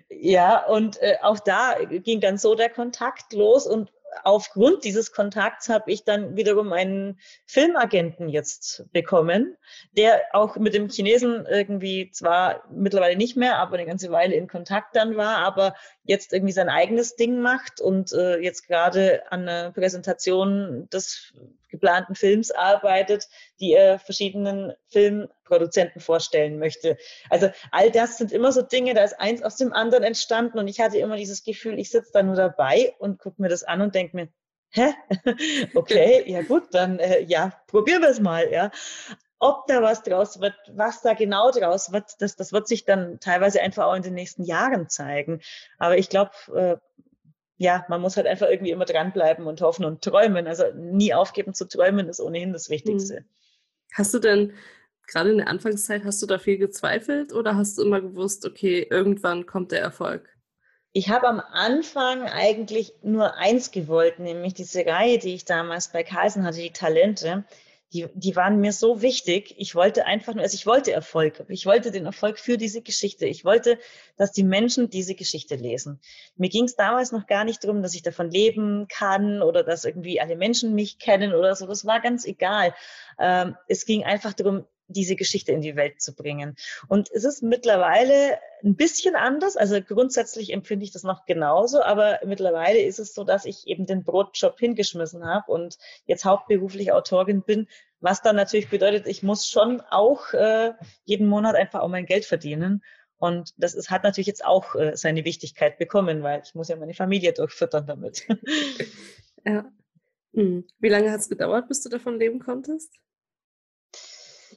ja, und äh, auch da ging dann so der Kontakt los und aufgrund dieses Kontakts habe ich dann wiederum einen Filmagenten jetzt bekommen, der auch mit dem Chinesen irgendwie zwar mittlerweile nicht mehr, aber eine ganze Weile in Kontakt dann war, aber jetzt irgendwie sein eigenes Ding macht und äh, jetzt gerade an einer Präsentation des geplanten Films arbeitet, die er verschiedenen Filmproduzenten vorstellen möchte. Also all das sind immer so Dinge, da ist eins aus dem anderen entstanden und ich hatte immer dieses Gefühl, ich sitze da nur dabei und gucke mir das an und denke mir, hä? <laughs> okay, ja gut, dann äh, ja, probieren wir es mal, ja. Ob da was draus wird, was da genau draus wird, das, das wird sich dann teilweise einfach auch in den nächsten Jahren zeigen. Aber ich glaube, äh, ja, man muss halt einfach irgendwie immer dranbleiben und hoffen und träumen. Also nie aufgeben zu träumen ist ohnehin das Wichtigste. Hm. Hast du denn gerade in der Anfangszeit, hast du da viel gezweifelt oder hast du immer gewusst, okay, irgendwann kommt der Erfolg? Ich habe am Anfang eigentlich nur eins gewollt, nämlich diese Reihe, die ich damals bei Carlsen hatte, die Talente die, die waren mir so wichtig. Ich wollte einfach nur, also ich wollte Erfolg. Ich wollte den Erfolg für diese Geschichte. Ich wollte, dass die Menschen diese Geschichte lesen. Mir ging es damals noch gar nicht darum, dass ich davon leben kann oder dass irgendwie alle Menschen mich kennen oder so. Das war ganz egal. Ähm, es ging einfach darum, diese Geschichte in die Welt zu bringen. Und es ist mittlerweile ein bisschen anders. Also grundsätzlich empfinde ich das noch genauso, aber mittlerweile ist es so, dass ich eben den Brotjob hingeschmissen habe und jetzt hauptberuflich Autorin bin, was dann natürlich bedeutet, ich muss schon auch äh, jeden Monat einfach auch mein Geld verdienen. Und das ist, hat natürlich jetzt auch äh, seine Wichtigkeit bekommen, weil ich muss ja meine Familie durchfüttern damit. <laughs> ja. Hm. Wie lange hat es gedauert, bis du davon leben konntest?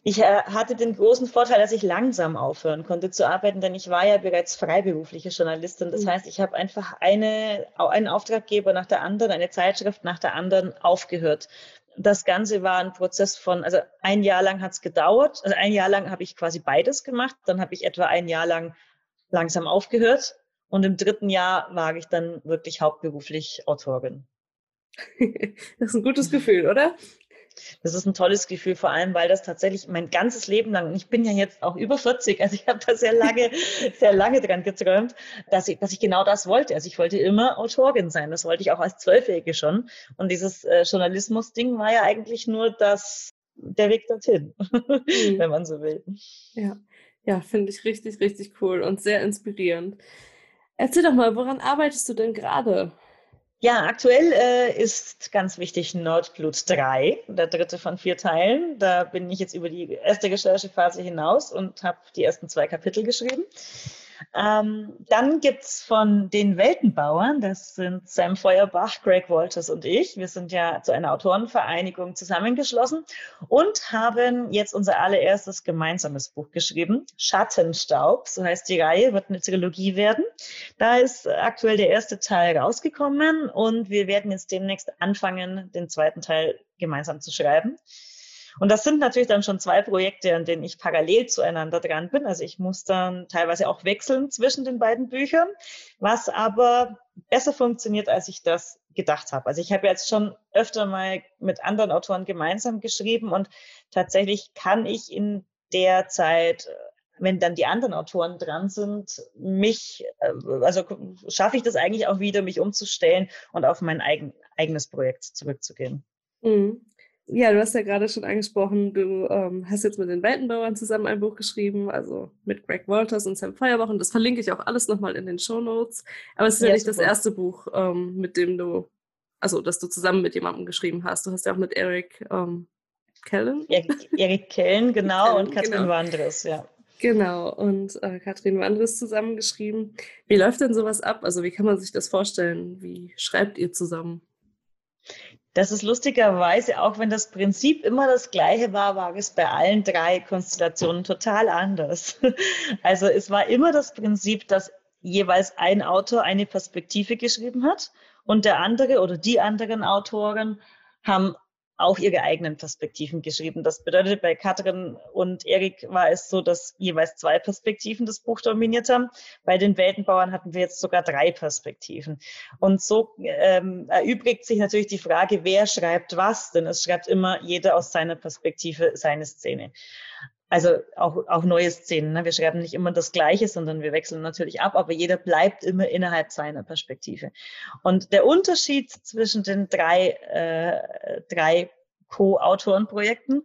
Ich äh, hatte den großen Vorteil, dass ich langsam aufhören konnte zu arbeiten, denn ich war ja bereits freiberufliche Journalistin. Das mhm. heißt, ich habe einfach eine, einen Auftraggeber nach der anderen, eine Zeitschrift nach der anderen aufgehört. Das Ganze war ein Prozess von, also ein Jahr lang hat es gedauert. Also ein Jahr lang habe ich quasi beides gemacht. Dann habe ich etwa ein Jahr lang langsam aufgehört. Und im dritten Jahr war ich dann wirklich hauptberuflich Autorin. <laughs> Das ist ein gutes Gefühl, oder? Das ist ein tolles Gefühl, vor allem, weil das tatsächlich mein ganzes Leben lang, und ich bin ja jetzt auch über 40, also ich habe da sehr lange, <laughs> sehr lange dran geträumt, dass ich, dass ich genau das wollte. Also ich wollte immer Autorin sein. Das wollte ich auch als Zwölfjährige schon. Und dieses äh, Journalismus-Ding war ja eigentlich nur das, der Weg dorthin, mhm. <laughs> wenn man so will. Ja, ja finde ich richtig, richtig cool und sehr inspirierend. Erzähl doch mal, woran arbeitest du denn gerade? Ja, aktuell äh, ist ganz wichtig Nordblut 3, der dritte von vier Teilen. Da bin ich jetzt über die erste Recherchephase hinaus und habe die ersten zwei Kapitel geschrieben. Ähm, dann gibt's von den Weltenbauern, das sind Sam Feuerbach, Greg Walters und ich. Wir sind ja zu einer Autorenvereinigung zusammengeschlossen und haben jetzt unser allererstes gemeinsames Buch geschrieben. Schattenstaub, so heißt die Reihe, wird eine Trilogie werden. Da ist aktuell der erste Teil rausgekommen und wir werden jetzt demnächst anfangen, den zweiten Teil gemeinsam zu schreiben. Und das sind natürlich dann schon zwei Projekte, an denen ich parallel zueinander dran bin. Also ich muss dann teilweise auch wechseln zwischen den beiden Büchern, was aber besser funktioniert, als ich das gedacht habe. Also ich habe jetzt schon öfter mal mit anderen Autoren gemeinsam geschrieben und tatsächlich kann ich in der Zeit wenn dann die anderen Autoren dran sind, mich, äh, also schaffe ich das eigentlich auch wieder, mich umzustellen und auf mein eigen, eigenes Projekt zurückzugehen. Mhm. Ja, du hast ja gerade schon angesprochen, du ähm, hast jetzt mit den Weltenbauern zusammen ein Buch geschrieben, also mit Greg Walters und Sam Feuerbach und das verlinke ich auch alles nochmal in den Show Notes. Aber es ist ja, ja nicht super. das erste Buch, ähm, mit dem du, also das du zusammen mit jemandem geschrieben hast. Du hast ja auch mit Eric ähm, Kellen. Erik, Erik Kellen, <laughs> genau, Kellen, und Katrin genau. Wandres, ja. Genau, und äh, Katrin Wandres zusammengeschrieben. Wie läuft denn sowas ab? Also wie kann man sich das vorstellen? Wie schreibt ihr zusammen? Das ist lustigerweise, auch wenn das Prinzip immer das gleiche war, war es bei allen drei Konstellationen total anders. <laughs> Also es war immer das Prinzip, dass jeweils ein Autor eine Perspektive geschrieben hat und der andere oder die anderen Autoren haben auch ihre eigenen Perspektiven geschrieben. Das bedeutet, bei Katrin und Erik war es so, dass jeweils zwei Perspektiven das Buch dominiert haben. Bei den Weltenbauern hatten wir jetzt sogar drei Perspektiven. Und so ähm, erübrigt sich natürlich die Frage, wer schreibt was, denn es schreibt immer jeder aus seiner Perspektive seine Szene. Also auch, auch neue Szenen. Ne? Wir schreiben nicht immer das Gleiche, sondern wir wechseln natürlich ab, aber jeder bleibt immer innerhalb seiner Perspektive. Und der Unterschied zwischen den drei, äh, drei Co-Autorenprojekten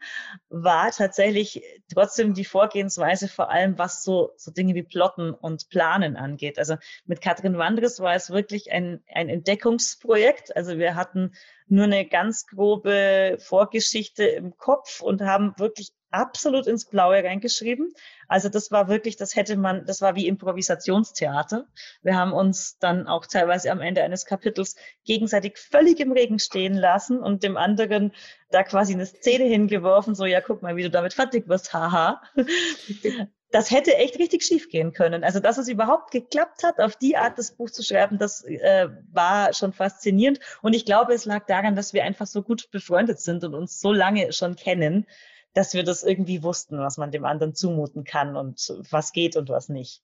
war tatsächlich trotzdem die Vorgehensweise, vor allem was so, so Dinge wie Plotten und Planen angeht. Also mit Katrin Wandres war es wirklich ein, ein Entdeckungsprojekt. Also wir hatten nur eine ganz grobe Vorgeschichte im Kopf und haben wirklich absolut ins Blaue reingeschrieben. Also das war wirklich, das hätte man, das war wie Improvisationstheater. Wir haben uns dann auch teilweise am Ende eines Kapitels gegenseitig völlig im Regen stehen lassen und dem anderen da quasi eine Szene hingeworfen, so ja, guck mal, wie du damit fertig wirst, haha. Das hätte echt richtig schief gehen können. Also, dass es überhaupt geklappt hat, auf die Art das Buch zu schreiben, das äh, war schon faszinierend. Und ich glaube, es lag daran, dass wir einfach so gut befreundet sind und uns so lange schon kennen, dass wir das irgendwie wussten, was man dem anderen zumuten kann und was geht und was nicht.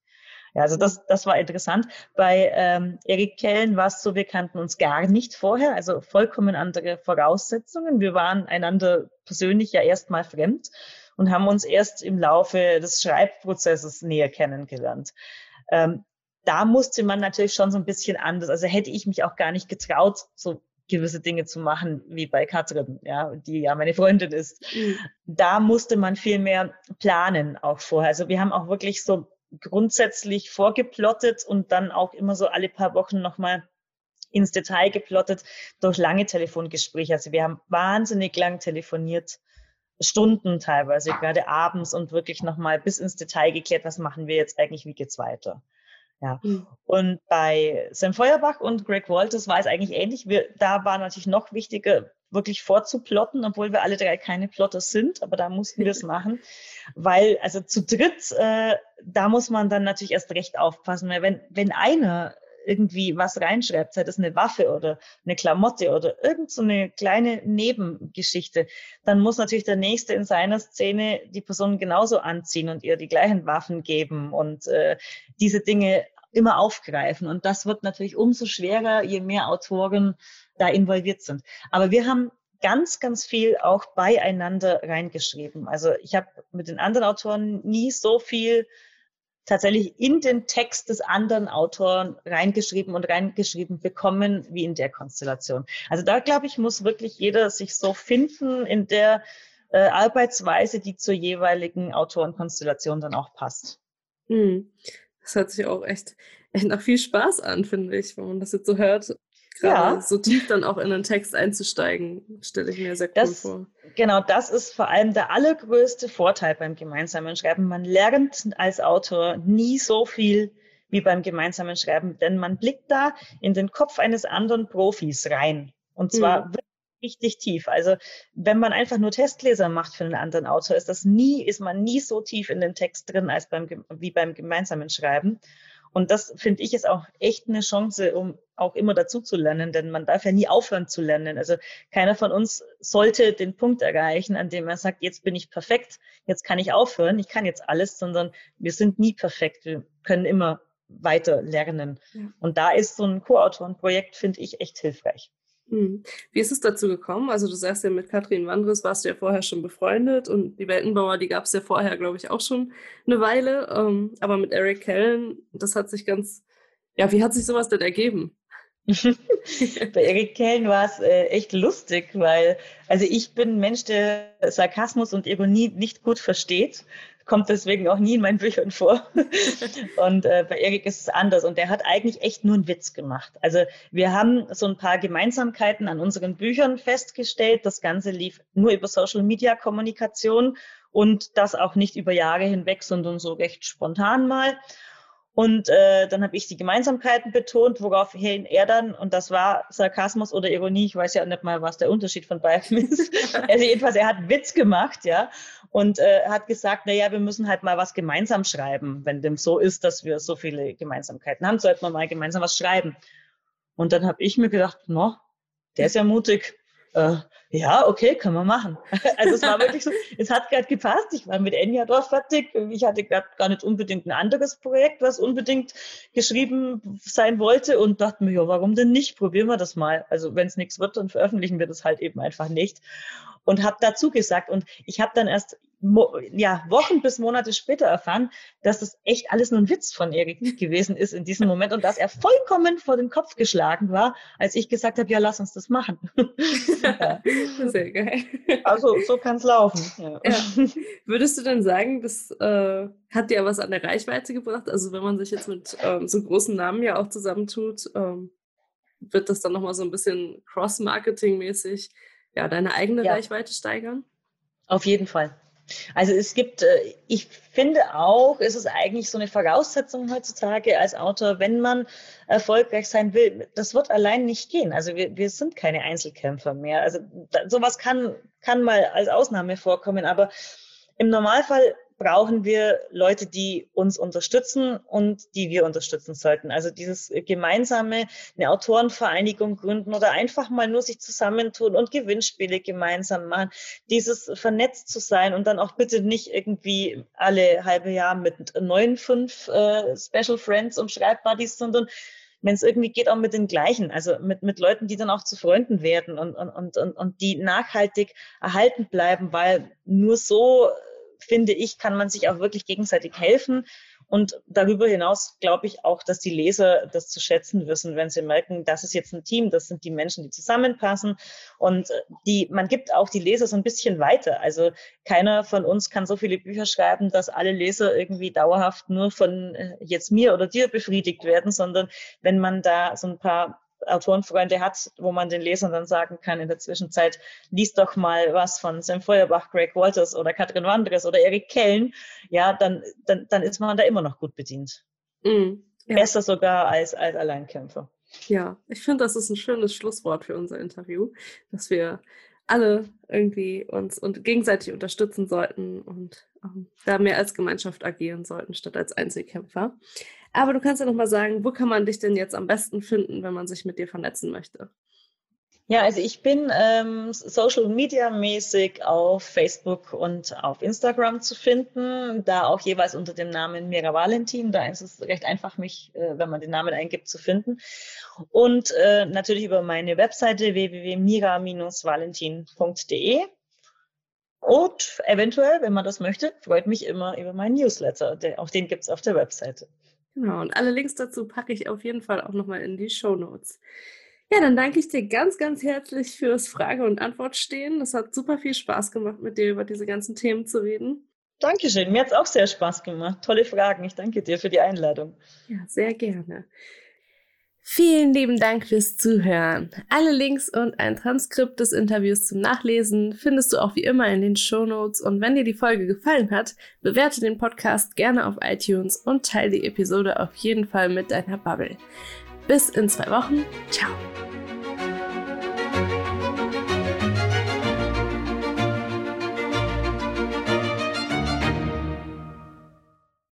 Ja, also das, das war interessant. Bei ähm, Erik Kellen war es so, wir kannten uns gar nicht vorher, also vollkommen andere Voraussetzungen. Wir waren einander persönlich ja erstmal fremd und haben uns erst im Laufe des Schreibprozesses näher kennengelernt. Ähm, da musste man natürlich schon so ein bisschen anders. Also hätte ich mich auch gar nicht getraut, so gewisse Dinge zu machen, wie bei Katrin, ja, die ja meine Freundin ist. Mhm. Da musste man viel mehr planen auch vorher. Also wir haben auch wirklich so grundsätzlich vorgeplottet und dann auch immer so alle paar Wochen nochmal ins Detail geplottet durch lange Telefongespräche. Also wir haben wahnsinnig lang telefoniert, Stunden teilweise, gerade abends und wirklich nochmal bis ins Detail geklärt, was machen wir jetzt eigentlich, wie geht's weiter. Ja. Mhm. Und bei Sam Feuerbach und Greg Walters war es eigentlich ähnlich. Wir, da war natürlich noch wichtiger, wirklich vorzuplotten, obwohl wir alle drei keine Plotter sind, aber da mussten wir es <laughs> machen, weil also zu dritt, äh, da muss man dann natürlich erst recht aufpassen, weil wenn, wenn einer irgendwie was reinschreibt, sei das eine Waffe oder eine Klamotte oder irgend so eine kleine Nebengeschichte, dann muss natürlich der Nächste in seiner Szene die Person genauso anziehen und ihr die gleichen Waffen geben und äh, diese Dinge immer aufgreifen. Und das wird natürlich umso schwerer, je mehr Autoren da involviert sind. Aber wir haben ganz, ganz viel auch beieinander reingeschrieben. Also ich habe mit den anderen Autoren nie so viel tatsächlich in den Text des anderen Autoren reingeschrieben und reingeschrieben bekommen wie in der Konstellation. Also da glaube ich, muss wirklich jeder sich so finden in der äh, Arbeitsweise, die zur jeweiligen Autorenkonstellation dann auch passt. Mhm. Das hört sich auch echt, echt nach viel Spaß an, finde ich, wenn man das jetzt so hört. Gerade ja. so tief dann auch in den Text einzusteigen, stelle ich mir sehr cool das, vor. Genau, das ist vor allem der allergrößte Vorteil beim gemeinsamen Schreiben. Man lernt als Autor nie so viel wie beim gemeinsamen Schreiben, denn man blickt da in den Kopf eines anderen Profis rein. Und zwar mhm. richtig tief. Also wenn man einfach nur Testleser macht für einen anderen Autor, ist das nie, ist man nie so tief in den Text drin als beim, wie beim gemeinsamen Schreiben. Und das finde ich ist auch echt eine Chance, um auch immer dazu zu lernen, denn man darf ja nie aufhören zu lernen. Also keiner von uns sollte den Punkt erreichen, an dem er sagt, jetzt bin ich perfekt, jetzt kann ich aufhören, ich kann jetzt alles, sondern wir sind nie perfekt, wir können immer weiter lernen. Ja. Und da ist so ein Co-Autorenprojekt, finde ich, echt hilfreich. Hm. Wie ist es dazu gekommen? Also du sagst ja, mit Katrin Wandres warst du ja vorher schon befreundet und die Weltenbauer, die gab es ja vorher, glaube ich, auch schon eine Weile. Ähm, aber mit Eric Kellen, das hat sich ganz, ja, wie hat sich sowas denn ergeben? <laughs> Bei Eric Kellen war es äh, echt lustig, weil, also ich bin ein Mensch, der Sarkasmus und Ironie nicht gut versteht kommt deswegen auch nie in meinen Büchern vor. <laughs> und äh, bei Erik ist es anders. Und der hat eigentlich echt nur einen Witz gemacht. Also wir haben so ein paar Gemeinsamkeiten an unseren Büchern festgestellt. Das Ganze lief nur über Social Media Kommunikation und das auch nicht über Jahre hinweg, sondern so recht spontan mal. Und äh, dann habe ich die Gemeinsamkeiten betont, woraufhin er dann, und das war Sarkasmus oder Ironie, ich weiß ja nicht mal, was der Unterschied von beiden ist. <laughs> also jedenfalls, er hat Witz gemacht, ja, und äh, hat gesagt, na ja, wir müssen halt mal was gemeinsam schreiben. Wenn dem so ist, dass wir so viele Gemeinsamkeiten haben, sollten wir mal gemeinsam was schreiben. Und dann habe ich mir gedacht, no, der ist ja mutig. Äh, ja, okay, können wir machen. <laughs> Also es war wirklich so, es hat gerade gepasst. Ich war mit Enya dort fertig. Ich hatte gerade gar nicht unbedingt ein anderes Projekt, was unbedingt geschrieben sein wollte und dachte mir, ja, warum denn nicht? Probieren wir das mal. Also wenn es nichts wird, dann veröffentlichen wir das halt eben einfach nicht und habe dazu gesagt. Und ich habe dann erst ja, Wochen bis Monate später erfahren, dass das echt alles nur ein Witz von Erik gewesen ist in diesem Moment und dass er vollkommen vor den Kopf geschlagen war, als ich gesagt habe, ja, lass uns das machen. ja. <laughs> Sehr geil. Also so kann es laufen. Ja. Ja. Würdest du denn sagen, das äh, hat dir was an der Reichweite gebracht? Also wenn man sich jetzt mit ähm, so großen Namen ja auch zusammentut, ähm, wird das dann nochmal so ein bisschen Cross-Marketing-mäßig ja, deine eigene ja. Reichweite steigern? Auf jeden Fall. Also es gibt, äh, ich finde auch, ist es eigentlich so eine Voraussetzung heutzutage als Autor, wenn man erfolgreich sein will. Das wird allein nicht gehen. Also wir, wir sind keine Einzelkämpfer mehr. Also sowas kann, kann mal als Ausnahme vorkommen, aber im Normalfall brauchen wir Leute, die uns unterstützen und die wir unterstützen sollten. Also dieses gemeinsame, eine Autorenvereinigung gründen oder einfach mal nur sich zusammentun und Gewinnspiele gemeinsam machen. Dieses vernetzt zu sein und dann auch bitte nicht irgendwie alle halbe Jahr mit neuen fünf äh, Special Friends und Schreibbuddies, sondern wenn es irgendwie geht, auch mit den gleichen, also mit, mit Leuten, die dann auch zu Freunden werden und, und, und, und die nachhaltig erhalten bleiben, weil nur so finde ich, kann man sich auch wirklich gegenseitig helfen. Und darüber hinaus glaube ich auch, dass die Leser das zu schätzen wissen, wenn sie merken, das ist jetzt ein Team, das sind die Menschen, die zusammenpassen. Und äh, die, man gibt auch die Leser so ein bisschen weiter. Also keiner von uns kann so viele Bücher schreiben, dass alle Leser irgendwie dauerhaft nur von äh, jetzt mir oder dir befriedigt werden, sondern wenn man da so ein paar Autorenfreunde hat, wo man den Lesern dann sagen kann, in der Zwischenzeit, liest doch mal was von Sam Feuerbach, Greg Walters oder Katrin Wandres oder Erik Kellen, ja, dann, dann, dann ist man da immer noch gut bedient. Mm, ja. Besser sogar als, als Alleinkämpfer. Ja, ich finde, das ist ein schönes Schlusswort für unser Interview, dass wir alle irgendwie uns und gegenseitig unterstützen sollten und ähm, da mehr als Gemeinschaft agieren sollten, statt als Einzelkämpfer. Aber du kannst ja noch mal sagen, wo kann man dich denn jetzt am besten finden, wenn man sich mit dir vernetzen möchte? Ja, also ich bin ähm, Social Media mäßig auf Facebook und auf Instagram zu finden, da auch jeweils unter dem Namen Mira Valentin. Da ist es recht einfach, mich, äh, wenn man den Namen eingibt, zu finden. Und äh, natürlich über meine Webseite www.mira-valentin.de. Und eventuell, wenn man das möchte, freut mich immer über meinen Newsletter. Auch den gibt es auf der Webseite. Genau, und alle Links dazu packe ich auf jeden Fall auch nochmal in die Show Notes. Ja, dann danke ich dir ganz, ganz herzlich fürs Frage- und Antwortstehen. Das hat super viel Spaß gemacht, mit dir über diese ganzen Themen zu reden. Dankeschön, mir hat es auch sehr Spaß gemacht. Tolle Fragen. Ich danke dir für die Einladung. Ja, sehr gerne. Vielen lieben Dank fürs Zuhören. Alle Links und ein Transkript des Interviews zum Nachlesen findest du auch wie immer in den Show Notes. Und wenn dir die Folge gefallen hat, bewerte den Podcast gerne auf iTunes und teile die Episode auf jeden Fall mit deiner Bubble. Bis in zwei Wochen. Ciao.